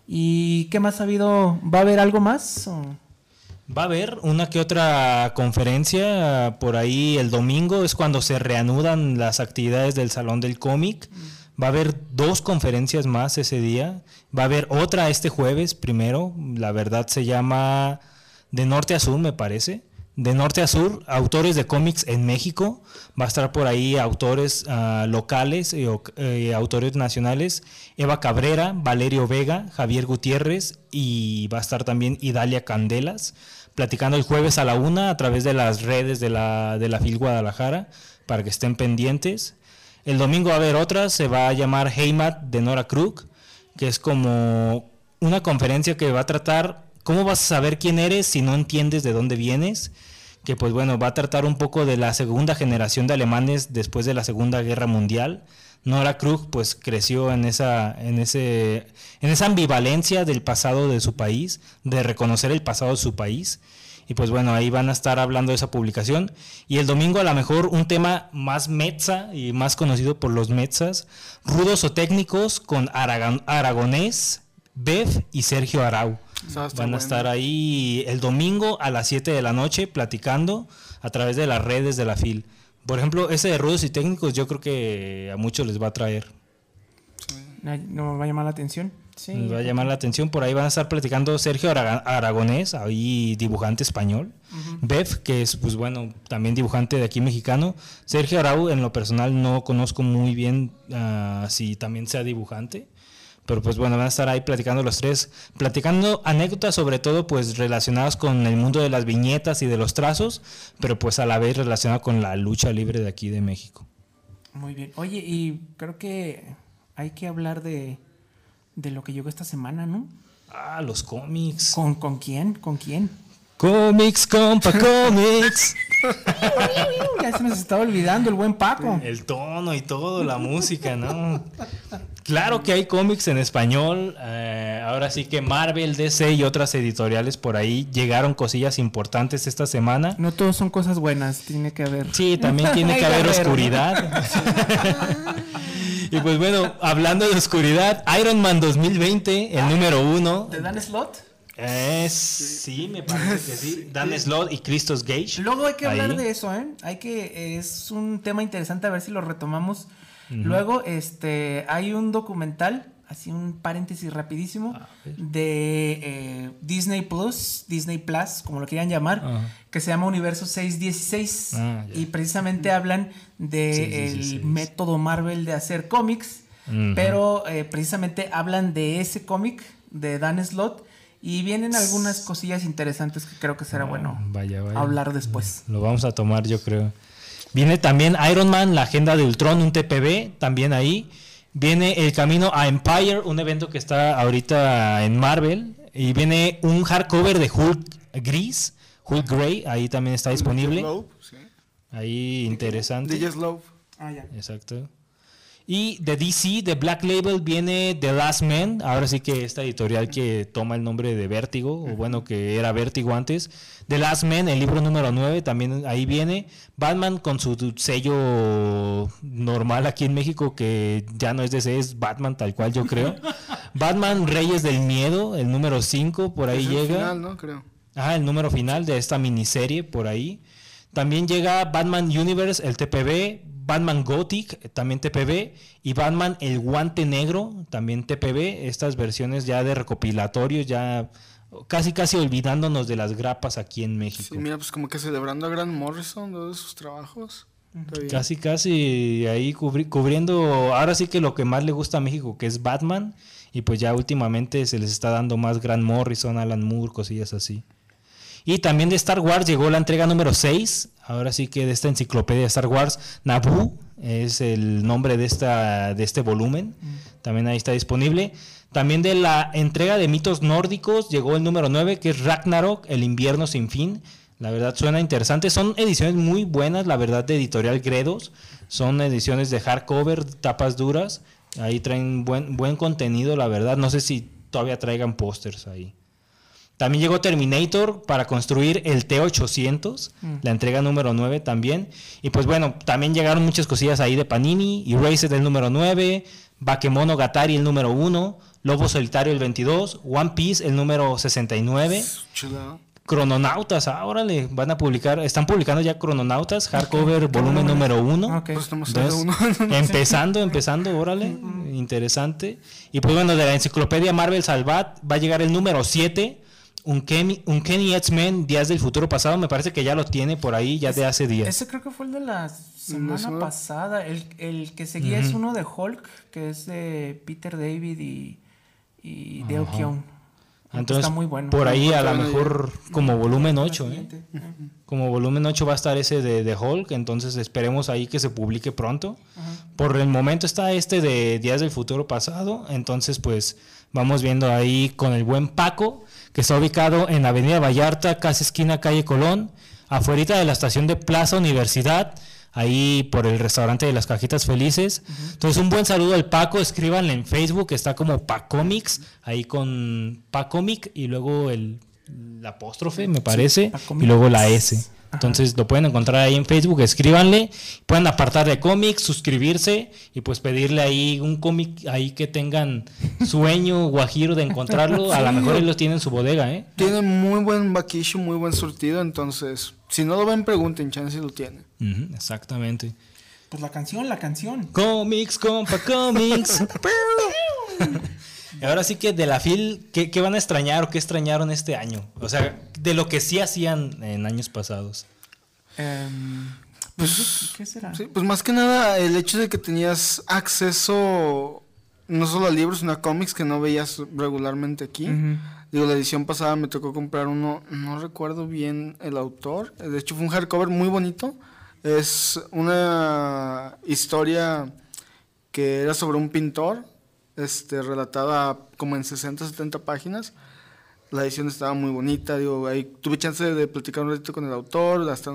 ¿Y qué más ha habido? ¿Va a haber algo más? o? Va a haber una que otra conferencia por ahí el domingo, es cuando se reanudan las actividades del Salón del Cómic. Va a haber dos conferencias más ese día. Va a haber otra este jueves primero. La verdad se llama De Norte a Sur, me parece. De Norte a Sur, autores de cómics en México. Va a estar por ahí autores ah, locales y o- eh, autores nacionales. Eva Cabrera, Valerio Vega, Javier Gutiérrez y va a estar también Idalia Candelas platicando el jueves a la una a través de las redes de la, de la FIL Guadalajara para que estén pendientes. El domingo va a haber otra, se va a llamar Heimat de Nora Krug, que es como una conferencia que va a tratar cómo vas a saber quién eres si no entiendes de dónde vienes, que pues bueno, va a tratar un poco de la segunda generación de alemanes después de la Segunda Guerra Mundial. Nora Krug pues creció en esa, en ese, en esa ambivalencia del pasado de su país, de reconocer el pasado de su país. Y pues bueno, ahí van a estar hablando de esa publicación. Y el domingo a lo mejor un tema más metza y más conocido por los metzas, rudos o técnicos con Aragon- Aragonés, Bev y Sergio Arau. A Van a estar ahí el domingo a las 7 de la noche platicando a través de las redes de la FIL. Por ejemplo, ese de rudos y técnicos yo creo que a muchos les va a traer. ¿No va a llamar la atención? Sí. Les va a llamar la atención. Por ahí van a estar platicando Sergio Aragonés, ahí dibujante español. Bev, que es, pues bueno, también dibujante de aquí mexicano. Sergio Arau, en lo personal, no conozco muy bien ah, si también sea dibujante. Pero pues bueno, van a estar ahí platicando los tres, platicando anécdotas sobre todo pues relacionadas con el mundo de las viñetas y de los trazos, pero pues a la vez relacionado con la lucha libre de aquí de México. Muy bien. Oye, y creo que hay que hablar de, de lo que llegó esta semana, ¿no? Ah, los cómics. ¿Con, ¿Con quién? ¿Con quién? Comics, compa, comics. *laughs* ya se nos estaba olvidando el buen Paco. El tono y todo, la música, ¿no? Claro que hay cómics en español. eh, ahora sí que Marvel, DC y otras editoriales por ahí llegaron cosillas importantes esta semana. No todos son cosas buenas, tiene que haber. Sí, también tiene *laughs* que haber oscuridad. *laughs* y pues bueno, hablando de oscuridad, Iron Man 2020, el número uno. ¿Te dan slot? Es, sí, me parece que *laughs* sí. Dan Slot y Christos Gage. Luego hay que hablar de eso, ¿eh? Hay que es un tema interesante a ver si lo retomamos. Luego, este, hay un documental, así un paréntesis rapidísimo de eh, Disney Plus, Disney Plus, como lo quieran llamar, que se llama Universo 616 Ah, y precisamente hablan de 616. el método Marvel de hacer cómics, pero eh, precisamente hablan de ese cómic de Dan Slott y vienen algunas cosillas interesantes que creo que será bueno Ah, Vaya, vaya. hablar después. Lo vamos a tomar, yo creo. Viene también Iron Man, la agenda de Ultron, un TPB, también ahí. Viene El Camino a Empire, un evento que está ahorita en Marvel. Y viene un hardcover de Hulk gris, Hulk Grey, ahí también está disponible. Ahí interesante. DJ Slow. Ah, ya. Exacto. Y de DC, de Black Label, viene The Last Man. Ahora sí que esta editorial que toma el nombre de Vértigo, o bueno, que era Vértigo antes. The Last Man, el libro número 9, también ahí viene. Batman con su sello normal aquí en México, que ya no es DC, es Batman tal cual yo creo. *laughs* Batman Reyes del Miedo, el número 5, por ahí Es el llega. final, ¿no? Creo. Ajá, el número final de esta miniserie por ahí. También llega Batman Universe, el TPB, Batman Gothic, eh, también TPB, y Batman El Guante Negro, también TPB. Estas versiones ya de recopilatorios, ya casi casi olvidándonos de las grapas aquí en México. Sí, mira, pues como que celebrando a Grant Morrison, de sus trabajos. Casi, casi ahí cubri- cubriendo, ahora sí que lo que más le gusta a México, que es Batman, y pues ya últimamente se les está dando más Grant Morrison, Alan Moore, cosillas así. Y también de Star Wars llegó la entrega número 6, ahora sí que de esta enciclopedia de Star Wars, Naboo es el nombre de, esta, de este volumen, también ahí está disponible. También de la entrega de mitos nórdicos llegó el número 9, que es Ragnarok, el invierno sin fin. La verdad suena interesante. Son ediciones muy buenas, la verdad, de editorial Gredos. Son ediciones de hardcover, tapas duras. Ahí traen buen, buen contenido, la verdad. No sé si todavía traigan pósters ahí. También llegó Terminator para construir el T800, la entrega número 9 también. Y pues bueno, también llegaron muchas cosillas ahí de Panini, Erased el número 9, Bakemono Gatari el número 1, Lobo Solitario el 22, One Piece el número 69, Chula. Crononautas, ahora le van a publicar, están publicando ya Crononautas, hardcover volumen número 1. Ok. Pues Entonces, uno. *laughs* empezando, empezando, órale, interesante. Y pues bueno, de la enciclopedia Marvel Salvat va a llegar el número 7, un Kenny, un Kenny X-Men Días del Futuro Pasado, me parece que ya lo tiene por ahí ya de hace días. Ese creo que fue el de la semana pasada. El, el que seguía es uno de Hulk, que es de Peter David y, y Dale Keown. Entonces, está muy bueno. por ahí a lo mejor como volumen La 8, ¿eh? siguiente. Como volumen 8 va a estar ese de, de Hulk, entonces esperemos ahí que se publique pronto. Por el momento está este de Días del Futuro Pasado, entonces pues vamos viendo ahí con el buen Paco, que está ubicado en Avenida Vallarta, casi esquina calle Colón, afuera de la estación de Plaza Universidad, ahí por el restaurante de las cajitas felices. Entonces un buen saludo al Paco, escríbanle en Facebook, está como Pacomics, ahí con Pacomic y luego el, el apóstrofe, me parece, y luego la S. Entonces lo pueden encontrar ahí en Facebook, escríbanle, pueden apartar de cómics, suscribirse y pues pedirle ahí un cómic ahí que tengan sueño *laughs* guajiro de encontrarlo. A lo mejor él lo tiene en su bodega, ¿eh? Tiene muy buen vaquillo, muy buen surtido, entonces, si no lo ven, pregunten, chance lo tiene. Exactamente. Pues la canción, la canción. Cómics, compa, cómics. *laughs* Y Ahora sí que de la FIL, ¿qué, qué van a extrañar o qué extrañaron este año? O sea, de lo que sí hacían en años pasados. Em, Pues, ¿Qué será? sí, pues más que nada el hecho de que tenías acceso no solo a libros, sino a cómics que no veías regularmente aquí. Ujú. Digo, la edición pasada me tocó comprar uno, no recuerdo bien el autor. De hecho, fue un hardcover muy bonito. Es una historia que era sobre un pintor, este, relatada como en 60, 70 páginas. la edición estaba muy bonita, digo, ahí tuve chance de platicar un ratito con el autor, hasta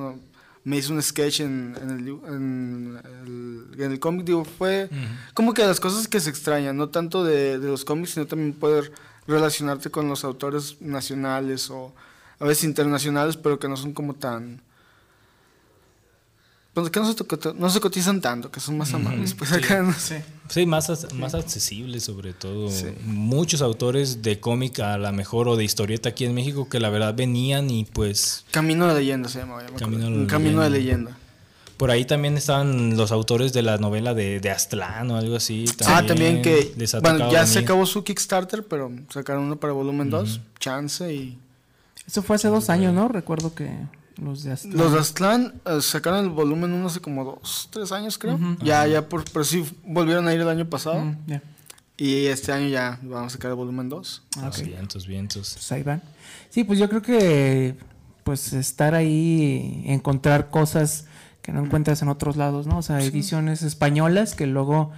me hizo un sketch en, el, en, el, cómic, digo, fue como que las cosas que se extrañan, no tanto de, de los cómics, sino también poder relacionarte con los autores nacionales o a veces internacionales, pero que no son como tan pues que no se, cotizan tanto, que son más amables. Pues acá no sé. Sí, más, más accesibles sobre todo. Muchos autores de cómic a la mejor o de historieta aquí en México que la verdad venían y pues... Camino de leyenda se llama. Camino, Un camino de leyenda. Por ahí también estaban los autores de la novela de, de Aztlán o algo así. ah, también que... Bueno, ya se acabó su Kickstarter, pero sacaron uno para volumen 2, Chance y... Eso fue hace dos años, ¿no? Recuerdo que... Los de Aztlán. Los de Aztlán eh, sacaron el volumen 1 hace como dos, tres años, creo. Ya, ya, por, pero sí volvieron a ir el año pasado. Y este año ya vamos a sacar el volumen 2. Ah, Vientos, vientos. Pues ahí van. Sí, pues yo creo que pues estar ahí, encontrar cosas que no encuentras en otros lados, ¿no? O sea, ediciones españolas que luego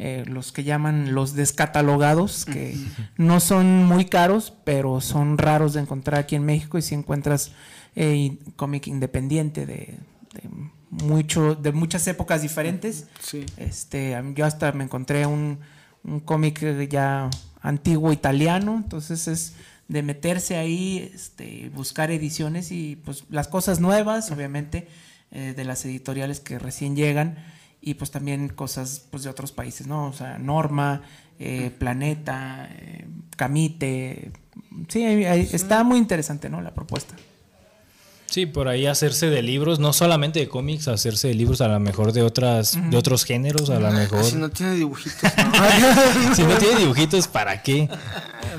eh, los que llaman los descatalogados, que no son muy caros, pero son raros de encontrar aquí en México y si encuentras eh, cómic independiente de, mucho, de muchas épocas diferentes. Este, yo hasta me encontré un, un cómic ya antiguo italiano, entonces es de meterse ahí, este, buscar ediciones y pues las cosas nuevas, obviamente, eh, de las editoriales que recién llegan y pues también cosas pues de otros países, ¿no? O sea, Norma, eh, Planeta, Camite, sí, está muy interesante, ¿no? La propuesta. Sí, por ahí hacerse de libros, no solamente de cómics, hacerse de libros a lo mejor de otras, de otros géneros, a lo mejor. Si no tiene dibujitos. *laughs* si no tiene dibujitos, ¿para qué?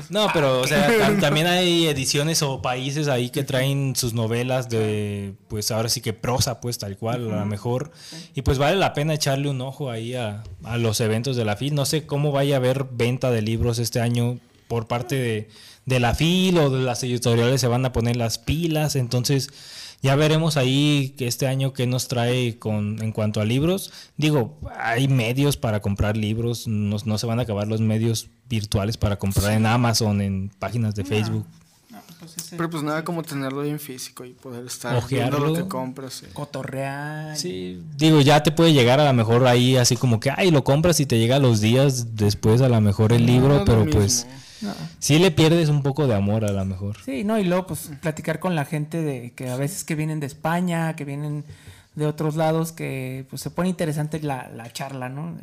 No, pero o sea, también hay ediciones o países ahí que traen sus novelas de, pues ahora sí que prosa, pues tal cual, a lo mejor. Y pues vale la pena echarle un ojo ahí a, a los eventos de la FIL. No sé cómo vaya a haber venta de libros este año por parte de de la FIL o de las editoriales se van a poner las pilas, entonces ya veremos ahí que este año que nos trae con en cuanto a libros. Digo, hay medios para comprar libros, no, no se van a acabar los medios virtuales para comprar en Amazon, en páginas de Facebook. Pues Pero pues nada como tenerlo en físico y poder estar viendo lo que compras. Cotorrear. Sí, digo, ya te puede llegar a lo mejor ahí así como que, ay, lo compras y te llega los días después a lo mejor el libro, pero pues Sí le pierdes un poco de amor a lo mejor. Sí, no, y luego pues platicar con la gente de que a veces que vienen de España, que vienen de otros lados, que pues se pone interesante la, charla, ¿no?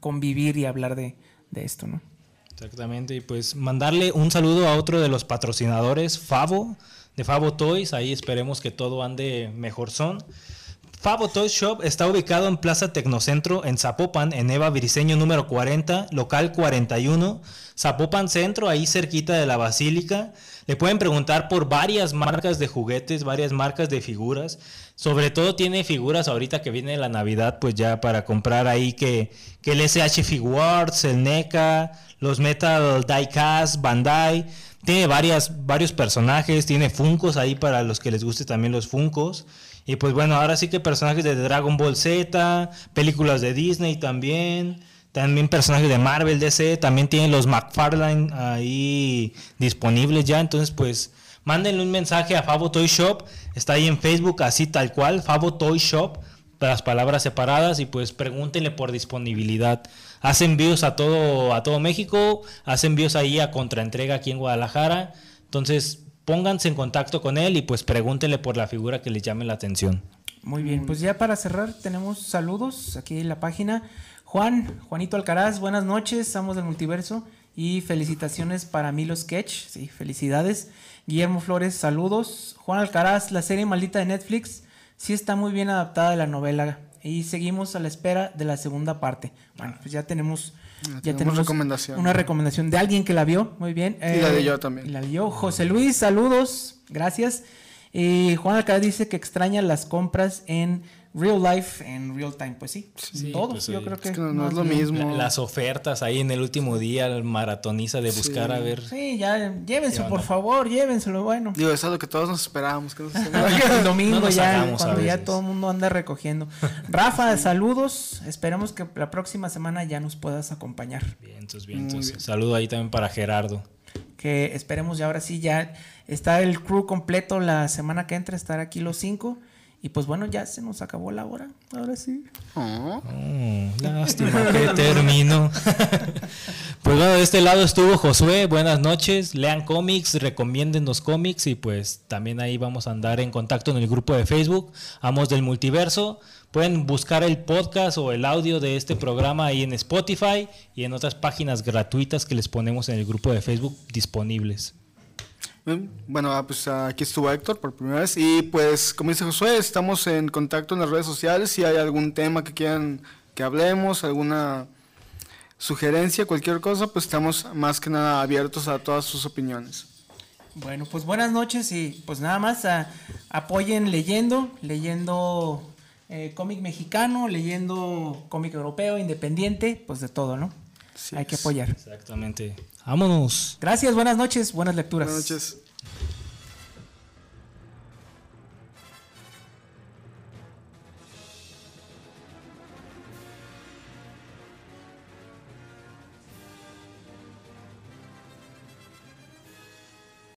convivir y hablar de, esto, ¿no? Exactamente, y pues mandarle un saludo a otro de los patrocinadores, Favo, de Favo Toys, ahí esperemos que todo ande mejor son. Favo Toys Shop está ubicado en Plaza Tecnocentro en Zapopan, en Eva Briseño número 40, local 41. Zapopan Centro, ahí cerquita de la Basílica. Le pueden preguntar por varias marcas de juguetes, varias marcas de figuras. Sobre todo tiene figuras ahorita que viene la Navidad, pues ya para comprar ahí que, que el SH Figuarts, el NECA, los Metal Diecast, Bandai. Tiene varias, varios personajes, tiene Funcos ahí para los que les guste también los Funcos. Y pues bueno, ahora sí que personajes de Dragon Ball Z, películas de Disney también también personajes de Marvel, DC, también tienen los McFarlane ahí disponibles ya, entonces pues mándenle un mensaje a Favo Toy Shop, está ahí en Facebook así tal cual, Favo Toy Shop, las palabras separadas y pues pregúntenle por disponibilidad. Hace envíos a todo a todo México, hace envíos ahí a contraentrega aquí en Guadalajara, entonces pónganse en contacto con él y pues pregúntenle por la figura que les llame la atención. Muy bien, pues ya para cerrar tenemos saludos aquí en la página. Juan, Juanito Alcaraz, buenas noches, estamos del multiverso y felicitaciones para Milo Sketch, sí, felicidades. Guillermo Flores, saludos. Juan Alcaraz, la serie maldita de Netflix, sí está muy bien adaptada de la novela y seguimos a la espera de la segunda parte. Bueno, pues ya tenemos, ya, tenemos, una recomendación de alguien que la vio, muy bien. y la de yo también. Y la de yo. José Luis, saludos, gracias. Y Juan Alcaraz dice que extraña las compras en real life en real time. Pues sí, todos. Pues yo creo que, no, es lo mismo. las ofertas ahí en el último día, el maratoniza de buscar a ver. Sí, ya llévenselo, por favor, llévenselo, bueno. Digo, es algo que todos nos esperábamos. Que *laughs* el domingo ya, cuando ya todo el mundo anda recogiendo. *laughs* Rafa, saludos. Esperamos que la próxima semana ya nos puedas acompañar. Bien, entonces, bien. Saludo ahí también para Gerardo. que esperemos ya ahora sí ya está el crew completo la semana que entra, estar aquí los cinco. Y pues bueno, ya se nos acabó la hora. Ahora sí. Oh, lástima que termino. *laughs* pues bueno, de este lado estuvo Josué. Buenas noches. Lean cómics, recomienden los cómics y pues también ahí vamos a andar en contacto en el grupo de Facebook, Amos del Multiverso. Pueden buscar el podcast o el audio de este programa ahí en Spotify y en otras páginas gratuitas que les ponemos en el grupo de Facebook disponibles. Bueno, ah, pues aquí estuvo Héctor por primera vez y pues como dice Josué, estamos en contacto en las redes sociales si hay algún tema que quieran que hablemos, alguna sugerencia, cualquier cosa, pues estamos más que nada abiertos a todas sus opiniones. Bueno, pues buenas noches y pues nada más ah, apoyen leyendo, leyendo eh, cómic mexicano, leyendo cómic europeo, independiente, pues de todo, ¿no? Hay que apoyar. Exactamente. Vámonos. Gracias, buenas noches, buenas lecturas. Buenas noches.